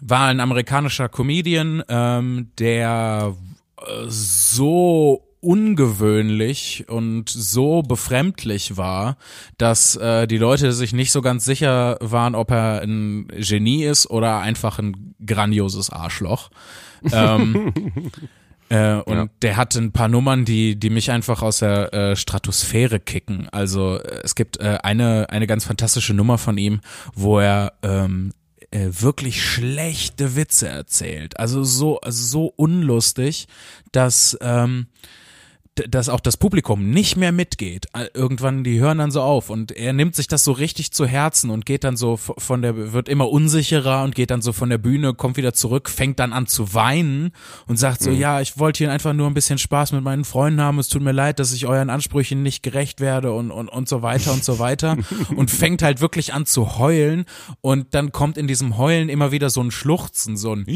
War ein amerikanischer Comedian, ähm, der äh, so ungewöhnlich und so befremdlich war, dass äh, die Leute sich nicht so ganz sicher waren, ob er ein Genie ist oder einfach ein grandioses Arschloch. ähm, äh, und Ja. der hat ein paar Nummern, die, die mich einfach aus der äh, Stratosphäre kicken. Also äh, es gibt äh, eine, eine ganz fantastische Nummer von ihm, wo er ähm, äh, wirklich schlechte Witze erzählt. Also so, also so unlustig, dass ähm, dass auch das Publikum nicht mehr mitgeht. Äh, Irgendwann, die hören dann so auf und er nimmt sich das so richtig zu Herzen und geht dann so von der, wird immer unsicherer und geht dann so von der Bühne, kommt wieder zurück, fängt dann an zu weinen und sagt so, ja, ich wollte hier einfach nur ein bisschen Spaß mit meinen Freunden haben, es tut mir leid, dass ich euren Ansprüchen nicht gerecht werde und, und, und so weiter und so weiter. Und fängt halt wirklich an zu heulen und dann kommt in diesem Heulen immer wieder so ein Schluchzen, so ein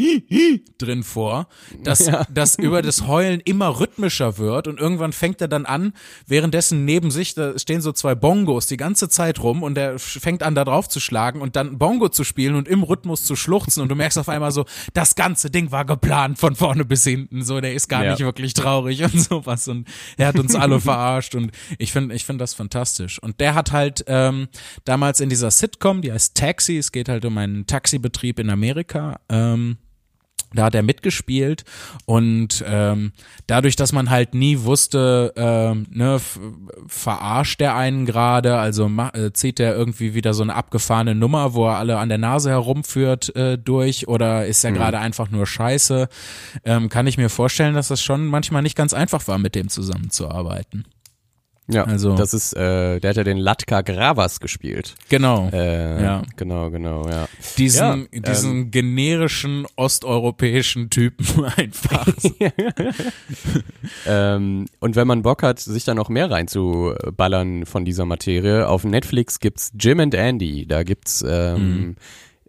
drin vor, dass, dass über das Heulen immer rhythmischer wird und irgendwann fängt er dann an, währenddessen neben sich, da stehen so zwei Bongos die ganze Zeit rum und er fängt an da drauf zu schlagen und dann Bongo zu spielen und im Rhythmus zu schluchzen und du merkst auf einmal so, das ganze Ding war geplant von vorne bis hinten, so, der ist gar Ja. nicht wirklich traurig und sowas und er hat uns alle verarscht und ich finde, ich finde das fantastisch und der hat halt ähm, damals in dieser Sitcom, die heißt Taxi, es geht halt um einen Taxibetrieb in Amerika, ähm, da hat er mitgespielt und ähm, dadurch, dass man halt nie wusste, ähm, ne, verarscht er einen gerade, also äh, zieht er irgendwie wieder so eine abgefahrene Nummer, wo er alle an der Nase herumführt äh, durch oder ist er gerade einfach nur scheiße, ähm, kann ich mir vorstellen, dass das schon manchmal nicht ganz einfach war, mit dem zusammenzuarbeiten. Ja, Also- das ist, äh, der hat ja den Latka Gravas gespielt. Genau. Äh, Ja. Genau, genau, ja. diesen, Ja, diesen generischen osteuropäischen Typen einfach. Ähm, und wenn man Bock hat, sich da noch mehr reinzuballern von dieser Materie, auf Netflix gibt's Jim and Andy. Da gibt's ähm,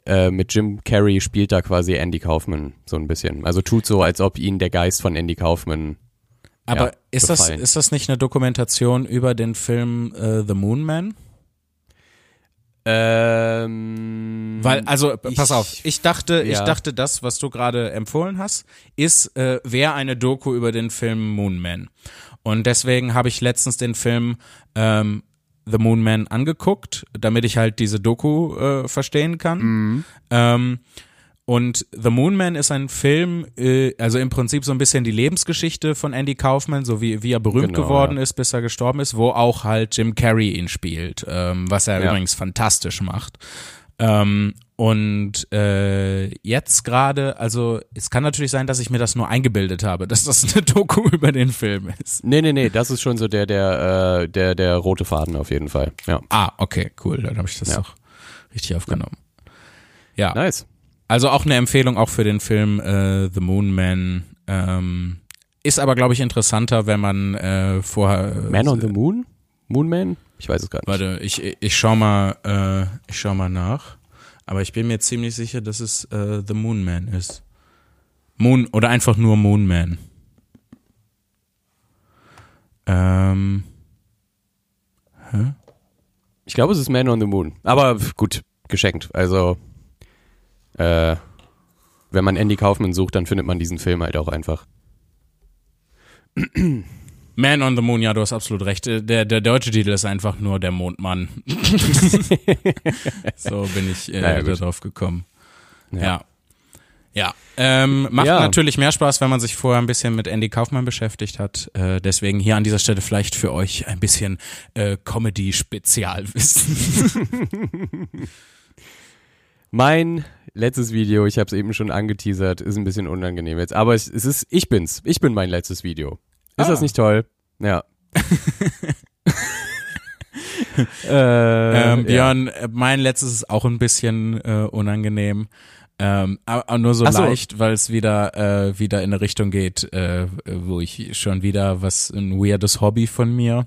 äh, mit Jim Carrey spielt da quasi Andy Kaufman so ein bisschen. Also tut so, als ob ihn der Geist von Andy Kaufman. Aber Ja, ist das ist das nicht eine Dokumentation über den Film äh, The Moon Man? Ähm, Weil also ich- pass auf, ich dachte, ich ja. dachte, das, was du gerade empfohlen hast, ist äh, wäre eine Doku über den Film Moon Man. Und deswegen habe ich letztens den Film ähm, The Moon Man angeguckt, damit ich halt diese Doku äh, verstehen kann. Ähm, und The Moon Man ist ein Film, äh, also im Prinzip so ein bisschen die Lebensgeschichte von Andy Kaufman, so wie, wie er berühmt Genau, geworden ja. ist, bis er gestorben ist, wo auch halt Jim Carrey ihn spielt, ähm, was er Ja. übrigens fantastisch macht. Ähm, und äh, jetzt gerade, also es kann natürlich sein, dass ich mir das nur eingebildet habe, dass das eine Doku über den Film ist. Nee, nee, nee, das ist schon so der, der, äh, der, der rote Faden auf jeden Fall. Ja. Ah, okay, cool, dann habe ich das Ja. doch richtig aufgenommen. Ja, Nice. Also auch eine Empfehlung auch für den Film äh, The Moon Man. Ähm, ist aber, glaube ich, interessanter, wenn man äh, vorher. Man on the Moon? Moon Man? Ich weiß es gerade nicht. Warte, ich, ich schau mal, äh, ich schau mal nach. Aber ich bin mir ziemlich sicher, dass es äh, The Moon Man ist. Moon oder einfach nur Moon Man. Ähm, Ich glaube, es ist Man on the Moon. Aber gut, geschenkt. Also, äh, wenn man Andy Kaufman sucht, dann findet man diesen Film halt auch einfach. Man on the Moon, ja, du hast absolut recht. Äh, Der, der deutsche Titel ist einfach nur der Mondmann. so bin ich äh, Naja, darauf gekommen. Ja. Ja. Ja. Ähm, macht Ja. natürlich mehr Spaß, wenn man sich vorher ein bisschen mit Andy Kaufmann beschäftigt hat. Äh, deswegen hier an dieser Stelle vielleicht für euch ein bisschen äh, Comedy-Spezialwissen. Mein letztes Video, ich habe es eben schon angeteasert, ist ein bisschen unangenehm jetzt. Aber es, es ist, ich bin's. Ich bin mein letztes Video. Ist Ah. das nicht toll? Ja. äh, ähm, ja. Björn, äh, mein letztes ist auch ein bisschen äh, unangenehm. Ähm, aber nur so so. leicht, weil es wieder äh, wieder in eine Richtung geht, äh, wo ich schon wieder was ein weirdes Hobby von mir.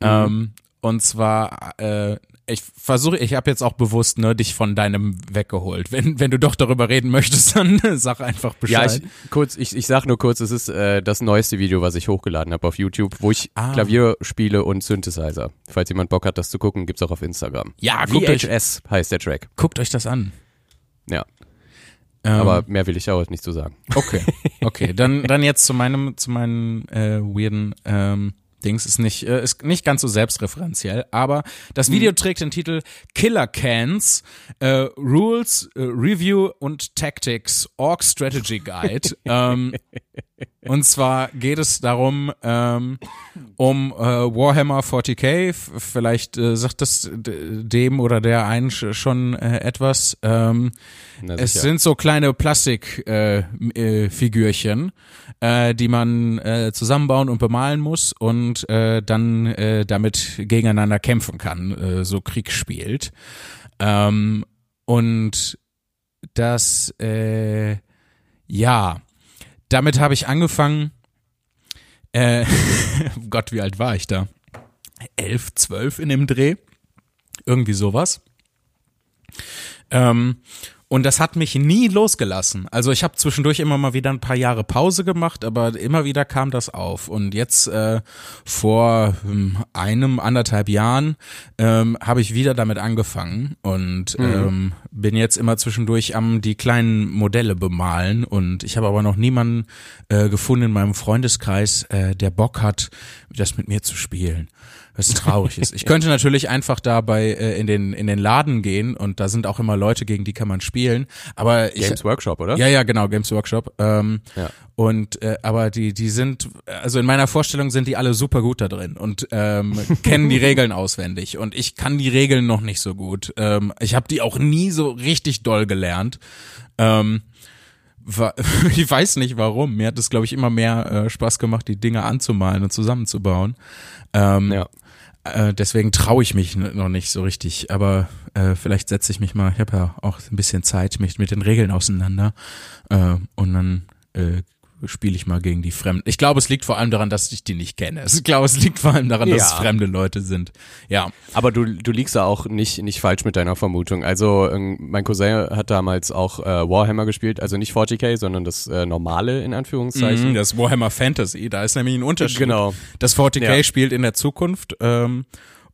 Mhm. Ähm, und zwar äh, ich versuche, ich habe jetzt auch bewusst ne, dich von deinem weggeholt. Wenn, wenn du doch darüber reden möchtest, dann sag einfach Bescheid. Ja, ich, kurz, ich, ich sag nur kurz, es ist äh, das neueste Video, was ich hochgeladen habe auf YouTube, wo ich Ah. Klavier spiele und Synthesizer. Falls jemand Bock hat, das zu gucken, gibt's auch auf Instagram. Ja, guckt euch- VHS heißt der Track. Guckt euch das an. Ja, Ähm, aber mehr will ich auch nicht zu sagen. Okay, okay. Dann, dann jetzt zu meinem, zu meinen äh, weirden ähm, Dings. Ist nicht, äh, ist nicht ganz so selbstreferenziell, aber das Video trägt den Titel Killer Cans, äh, Rules, äh, Review und Tactics, Org Strategy Guide. ähm, und zwar geht es darum, ähm, um äh, Warhammer 40k. F- Vielleicht äh, sagt das dem oder der einen sch- schon äh, etwas. Ähm, es sind so kleine Plastikfigürchen, äh, Figürchen, äh, die man äh, zusammenbauen und bemalen muss und äh, dann äh, damit gegeneinander kämpfen kann, äh, so Krieg spielt. Ähm, und das, äh, ja, damit habe ich angefangen. Äh, Gott, wie alt war ich da? Elf, zwölf in dem Dreh. Irgendwie sowas. Ähm, und das hat mich nie losgelassen. Also ich habe zwischendurch immer mal wieder ein paar Jahre Pause gemacht, aber immer wieder kam das auf. Und jetzt äh, vor ähm, einem, anderthalb Jahren ähm, habe ich wieder damit angefangen und ähm, bin jetzt immer zwischendurch am die kleinen Modelle bemalen. Und ich habe aber noch niemanden äh, gefunden in meinem Freundeskreis, äh, der Bock hat, das mit mir zu spielen. Was traurig ist. Ich könnte natürlich einfach dabei äh, in den in den Laden gehen und da sind auch immer Leute, gegen die kann man spielen. Aber ich, Games Workshop, oder? ja, ja, genau, Games Workshop. Ähm, Ja. Und äh, aber die die sind also in meiner Vorstellung sind die alle super gut da drin und ähm, kennen die Regeln auswendig und ich kann die Regeln noch nicht so gut. Ähm, ich habe die auch nie so richtig doll gelernt. Ähm, ich weiß nicht warum. Mir hat es glaube ich immer mehr äh, Spaß gemacht, die Dinge anzumalen und zusammenzubauen. Ähm, Ja. Äh, deswegen traue ich mich noch nicht so richtig, aber äh, vielleicht setze ich mich mal, ich habe ja auch ein bisschen Zeit, mich mit den Regeln auseinander äh, und dann äh, spiele ich mal gegen die Fremden. Ich glaube, es liegt vor allem daran, dass ich die nicht kenne. Ich glaube, es liegt vor allem daran, dass es Ja. fremde Leute sind. Ja, Aber du, du liegst da auch nicht, nicht falsch mit deiner Vermutung. Also ähm, mein Cousin hat damals auch äh, Warhammer gespielt, also nicht 40k, sondern das äh, normale in Anführungszeichen. Mhm, das Warhammer Fantasy, da ist nämlich ein Unterschied. Genau. Das 40k Ja. spielt in der Zukunft ähm,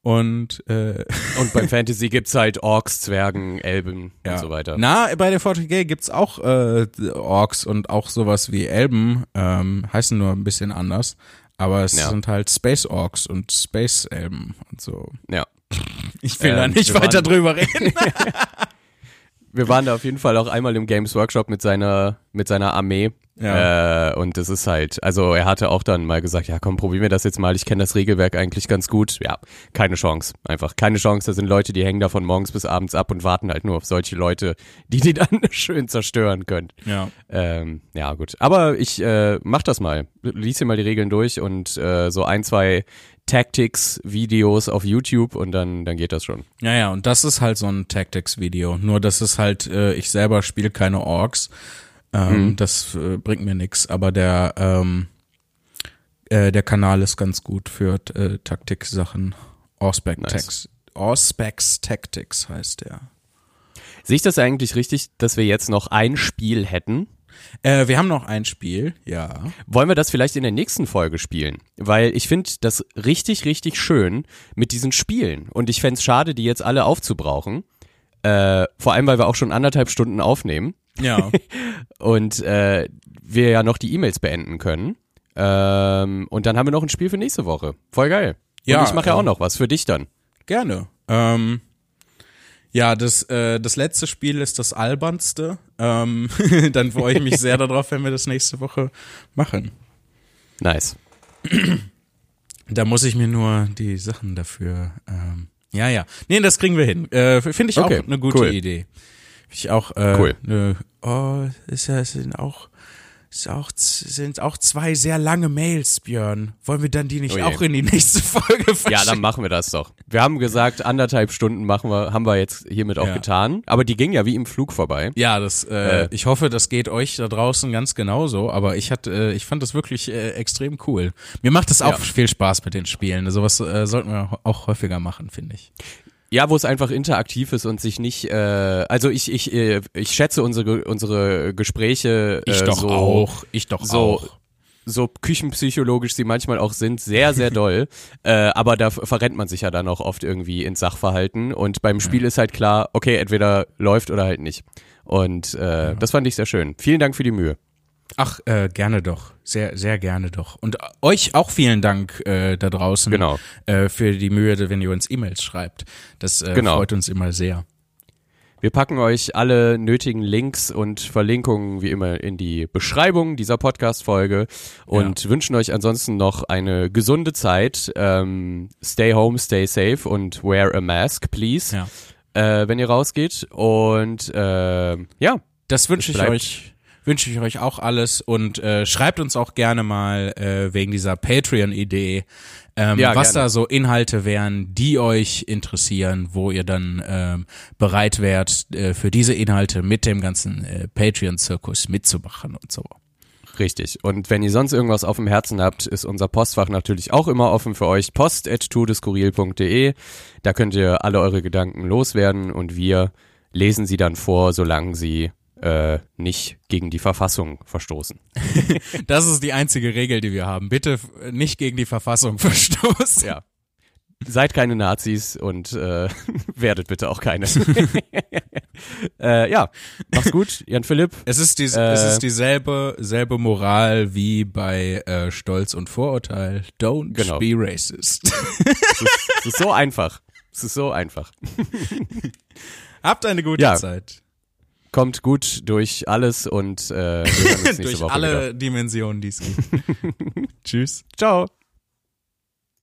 und äh, Und beim Fantasy gibt's halt Orks, Zwergen, Elben Ja. und so weiter. Na, bei der 40k gibt's auch äh, Orks und auch sowas wie Elben, ähm, heißen nur ein bisschen anders. Aber es Ja. sind halt Space Orks und Space Elben und so. Ja. Ich will Ähm, da nicht weiter waren- drüber reden. Wir waren da auf jeden Fall auch einmal im Games Workshop mit seiner, mit seiner Armee. Ja. Äh, und das ist halt, also er hatte auch dann mal gesagt, ja komm, probier mir das jetzt mal, ich kenne das Regelwerk eigentlich ganz gut. Ja, keine Chance, einfach keine Chance. Da sind Leute, die hängen da von morgens bis abends ab und warten halt nur auf solche Leute, die die dann schön zerstören können. ja. Ähm, ja, gut. Aber ich äh, mach das mal. Lies dir mal die Regeln durch und äh, so ein, zwei Tactics-Videos auf YouTube und dann, dann geht das schon. Ja, ja, und das ist halt so ein Tactics-Video. Nur, dass es halt, äh, ich selber spiele keine Orks. Ähm, Mhm. Das äh, bringt mir nix. Aber der, ähm, äh, der Kanal ist ganz gut für äh, Taktik-Sachen. Auspex Nice. Tactics heißt der. Sehe ich das eigentlich richtig, dass wir jetzt noch ein Spiel hätten? Äh, wir haben noch ein Spiel, ja. Wollen wir das vielleicht in der nächsten Folge spielen? Weil ich finde das richtig, richtig schön mit diesen Spielen. Und ich fänd's es schade, die jetzt alle aufzubrauchen. Äh, vor allem, weil wir auch schon anderthalb Stunden aufnehmen Ja. und äh, wir ja noch die E-Mails beenden können. Ähm, und dann haben wir noch ein Spiel für nächste Woche. Voll geil. Ja, und ich mache ja auch noch was für dich dann. Gerne. Ähm, ja, das, äh, das letzte Spiel ist das albernste. Ähm, dann freue ich mich sehr darauf, wenn wir das nächste Woche machen. Nice. Da muss ich mir nur die Sachen dafür. Ähm, ja, ja. Nee, das kriegen wir hin. Äh, Finde ich Okay, auch eine gute cool. Idee. Ich auch. Äh, Cool. Ne, oh, ist ja es sind auch ist auch sind auch zwei sehr lange Mails, Björn. Wollen wir dann die nicht Oh auch in die nächste Folge verschicken? Ja, dann machen wir das doch. Wir haben gesagt, anderthalb Stunden machen wir, haben wir jetzt hiermit auch Ja. getan. Aber die ging ja wie im Flug vorbei. Ja, das. Äh, Äh. ich hoffe, das geht euch da draußen ganz genauso. Aber ich hatte, äh, ich fand das wirklich äh, extrem cool. Mir macht es auch Ja. viel Spaß mit den Spielen. Sowas äh, sollten wir auch häufiger machen, finde ich. Ja, wo es einfach interaktiv ist und sich nicht, äh, also ich, ich, äh, ich schätze unsere, unsere Gespräche äh, Ich doch so, auch. Ich doch so, auch. so küchenpsychologisch sie manchmal auch sind, sehr, sehr doll. äh, aber da verrennt man sich ja dann auch oft irgendwie ins Sachverhalten. Und beim Spiel ist halt klar, okay, entweder läuft oder halt nicht. Und äh, das fand ich sehr schön. Vielen Dank für die Mühe. Ach, äh, gerne doch. Sehr, sehr gerne doch. Und euch auch vielen Dank äh, da draußen Genau. äh, für die Mühe, wenn ihr uns E-Mails schreibt. Das äh, Genau. freut uns immer sehr. Wir packen euch alle nötigen Links und Verlinkungen wie immer in die Beschreibung dieser Podcast-Folge und wünschen euch ansonsten noch eine gesunde Zeit. Ähm, stay home, stay safe und wear a mask, please, Ja. äh, wenn ihr rausgeht. Und äh, ja, Das wünsche ich euch. Wünsche ich euch auch alles und äh, schreibt uns auch gerne mal äh, wegen dieser Patreon-Idee, ähm, Ja, was gerne. da so Inhalte wären, die euch interessieren, wo ihr dann ähm, bereit wärt, äh, für diese Inhalte mit dem ganzen äh, Patreon-Zirkus mitzumachen und so. Richtig. Und wenn ihr sonst irgendwas auf dem Herzen habt, ist unser Postfach natürlich auch immer offen für euch. post.tudeskurril.de. Da könnt ihr alle eure Gedanken loswerden und wir lesen sie dann vor, solange sie äh, nicht gegen die Verfassung verstoßen. Das ist die einzige Regel, die wir haben. Bitte f- nicht gegen die Verfassung verstoßen. Ja. Seid keine Nazis und äh, werdet bitte auch keine. äh, ja, macht's gut, Jan Philipp. Es ist, die, Äh, es ist dieselbe selbe Moral wie bei äh, Stolz und Vorurteil. Don't Genau. be racist. Es ist, es ist so einfach. Es ist so einfach. Habt eine gute Ja. Zeit. Kommt gut durch alles und äh, Durch alle wieder. Dimensionen, die es gibt. Tschüss. Ciao.